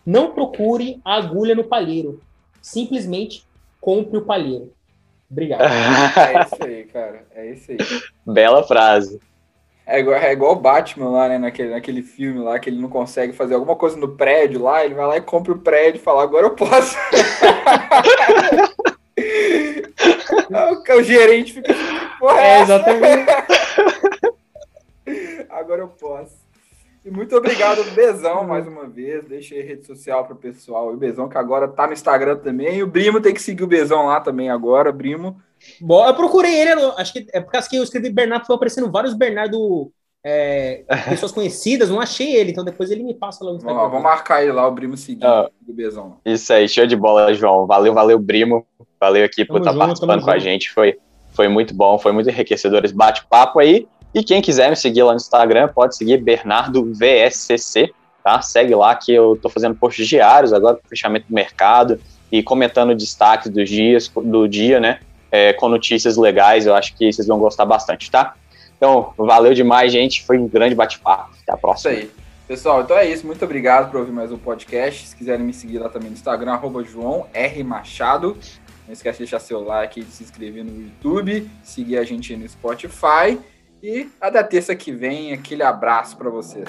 Não procure a agulha no palheiro. Simplesmente compre o palheiro. Obrigado. é isso aí, cara. É isso aí. Bela frase. É igual, é igual o Batman lá, né? Naquele, naquele filme lá, que ele não consegue fazer alguma coisa no prédio lá, ele vai lá e compra o prédio e fala, agora eu posso. o, o gerente fica assim, porra. É, exatamente. agora eu posso. E muito obrigado, Bezão, mais uma vez. Deixei rede social para o pessoal. O Bezão, que agora tá no Instagram também. E o Brimo tem que seguir o Bezão lá também agora, Brimo. Bom, eu procurei ele, acho que é por causa que eu escrevi Bernardo, foi aparecendo vários Bernardo, é, pessoas conhecidas, não achei ele, então depois ele me passa lá no Instagram. Vamos, marcar ele lá, o Brimo seguir ah, o Bezão. Isso aí, show de bola, João. Valeu, valeu, Brimo. Valeu aqui tamo por estar participando com junto. a gente. Foi, foi muito bom, foi muito enriquecedor esse bate-papo aí. E quem quiser me seguir lá no Instagram, pode seguir Bernardo VSCC, tá? Segue lá que eu tô fazendo posts diários agora com fechamento do mercado e comentando destaques dos dias, do dia, né? é, com notícias legais. Eu acho que vocês vão gostar bastante, tá? Então, valeu demais, gente. Foi um grande bate-papo. Até a próxima. Isso aí. Pessoal, então é isso. Muito obrigado por ouvir mais um podcast. Se quiserem me seguir lá também no Instagram, arroba João R. Machado. Não esquece de deixar seu like, de se inscrever no YouTube, seguir a gente no Spotify. E até terça que vem, aquele abraço para vocês.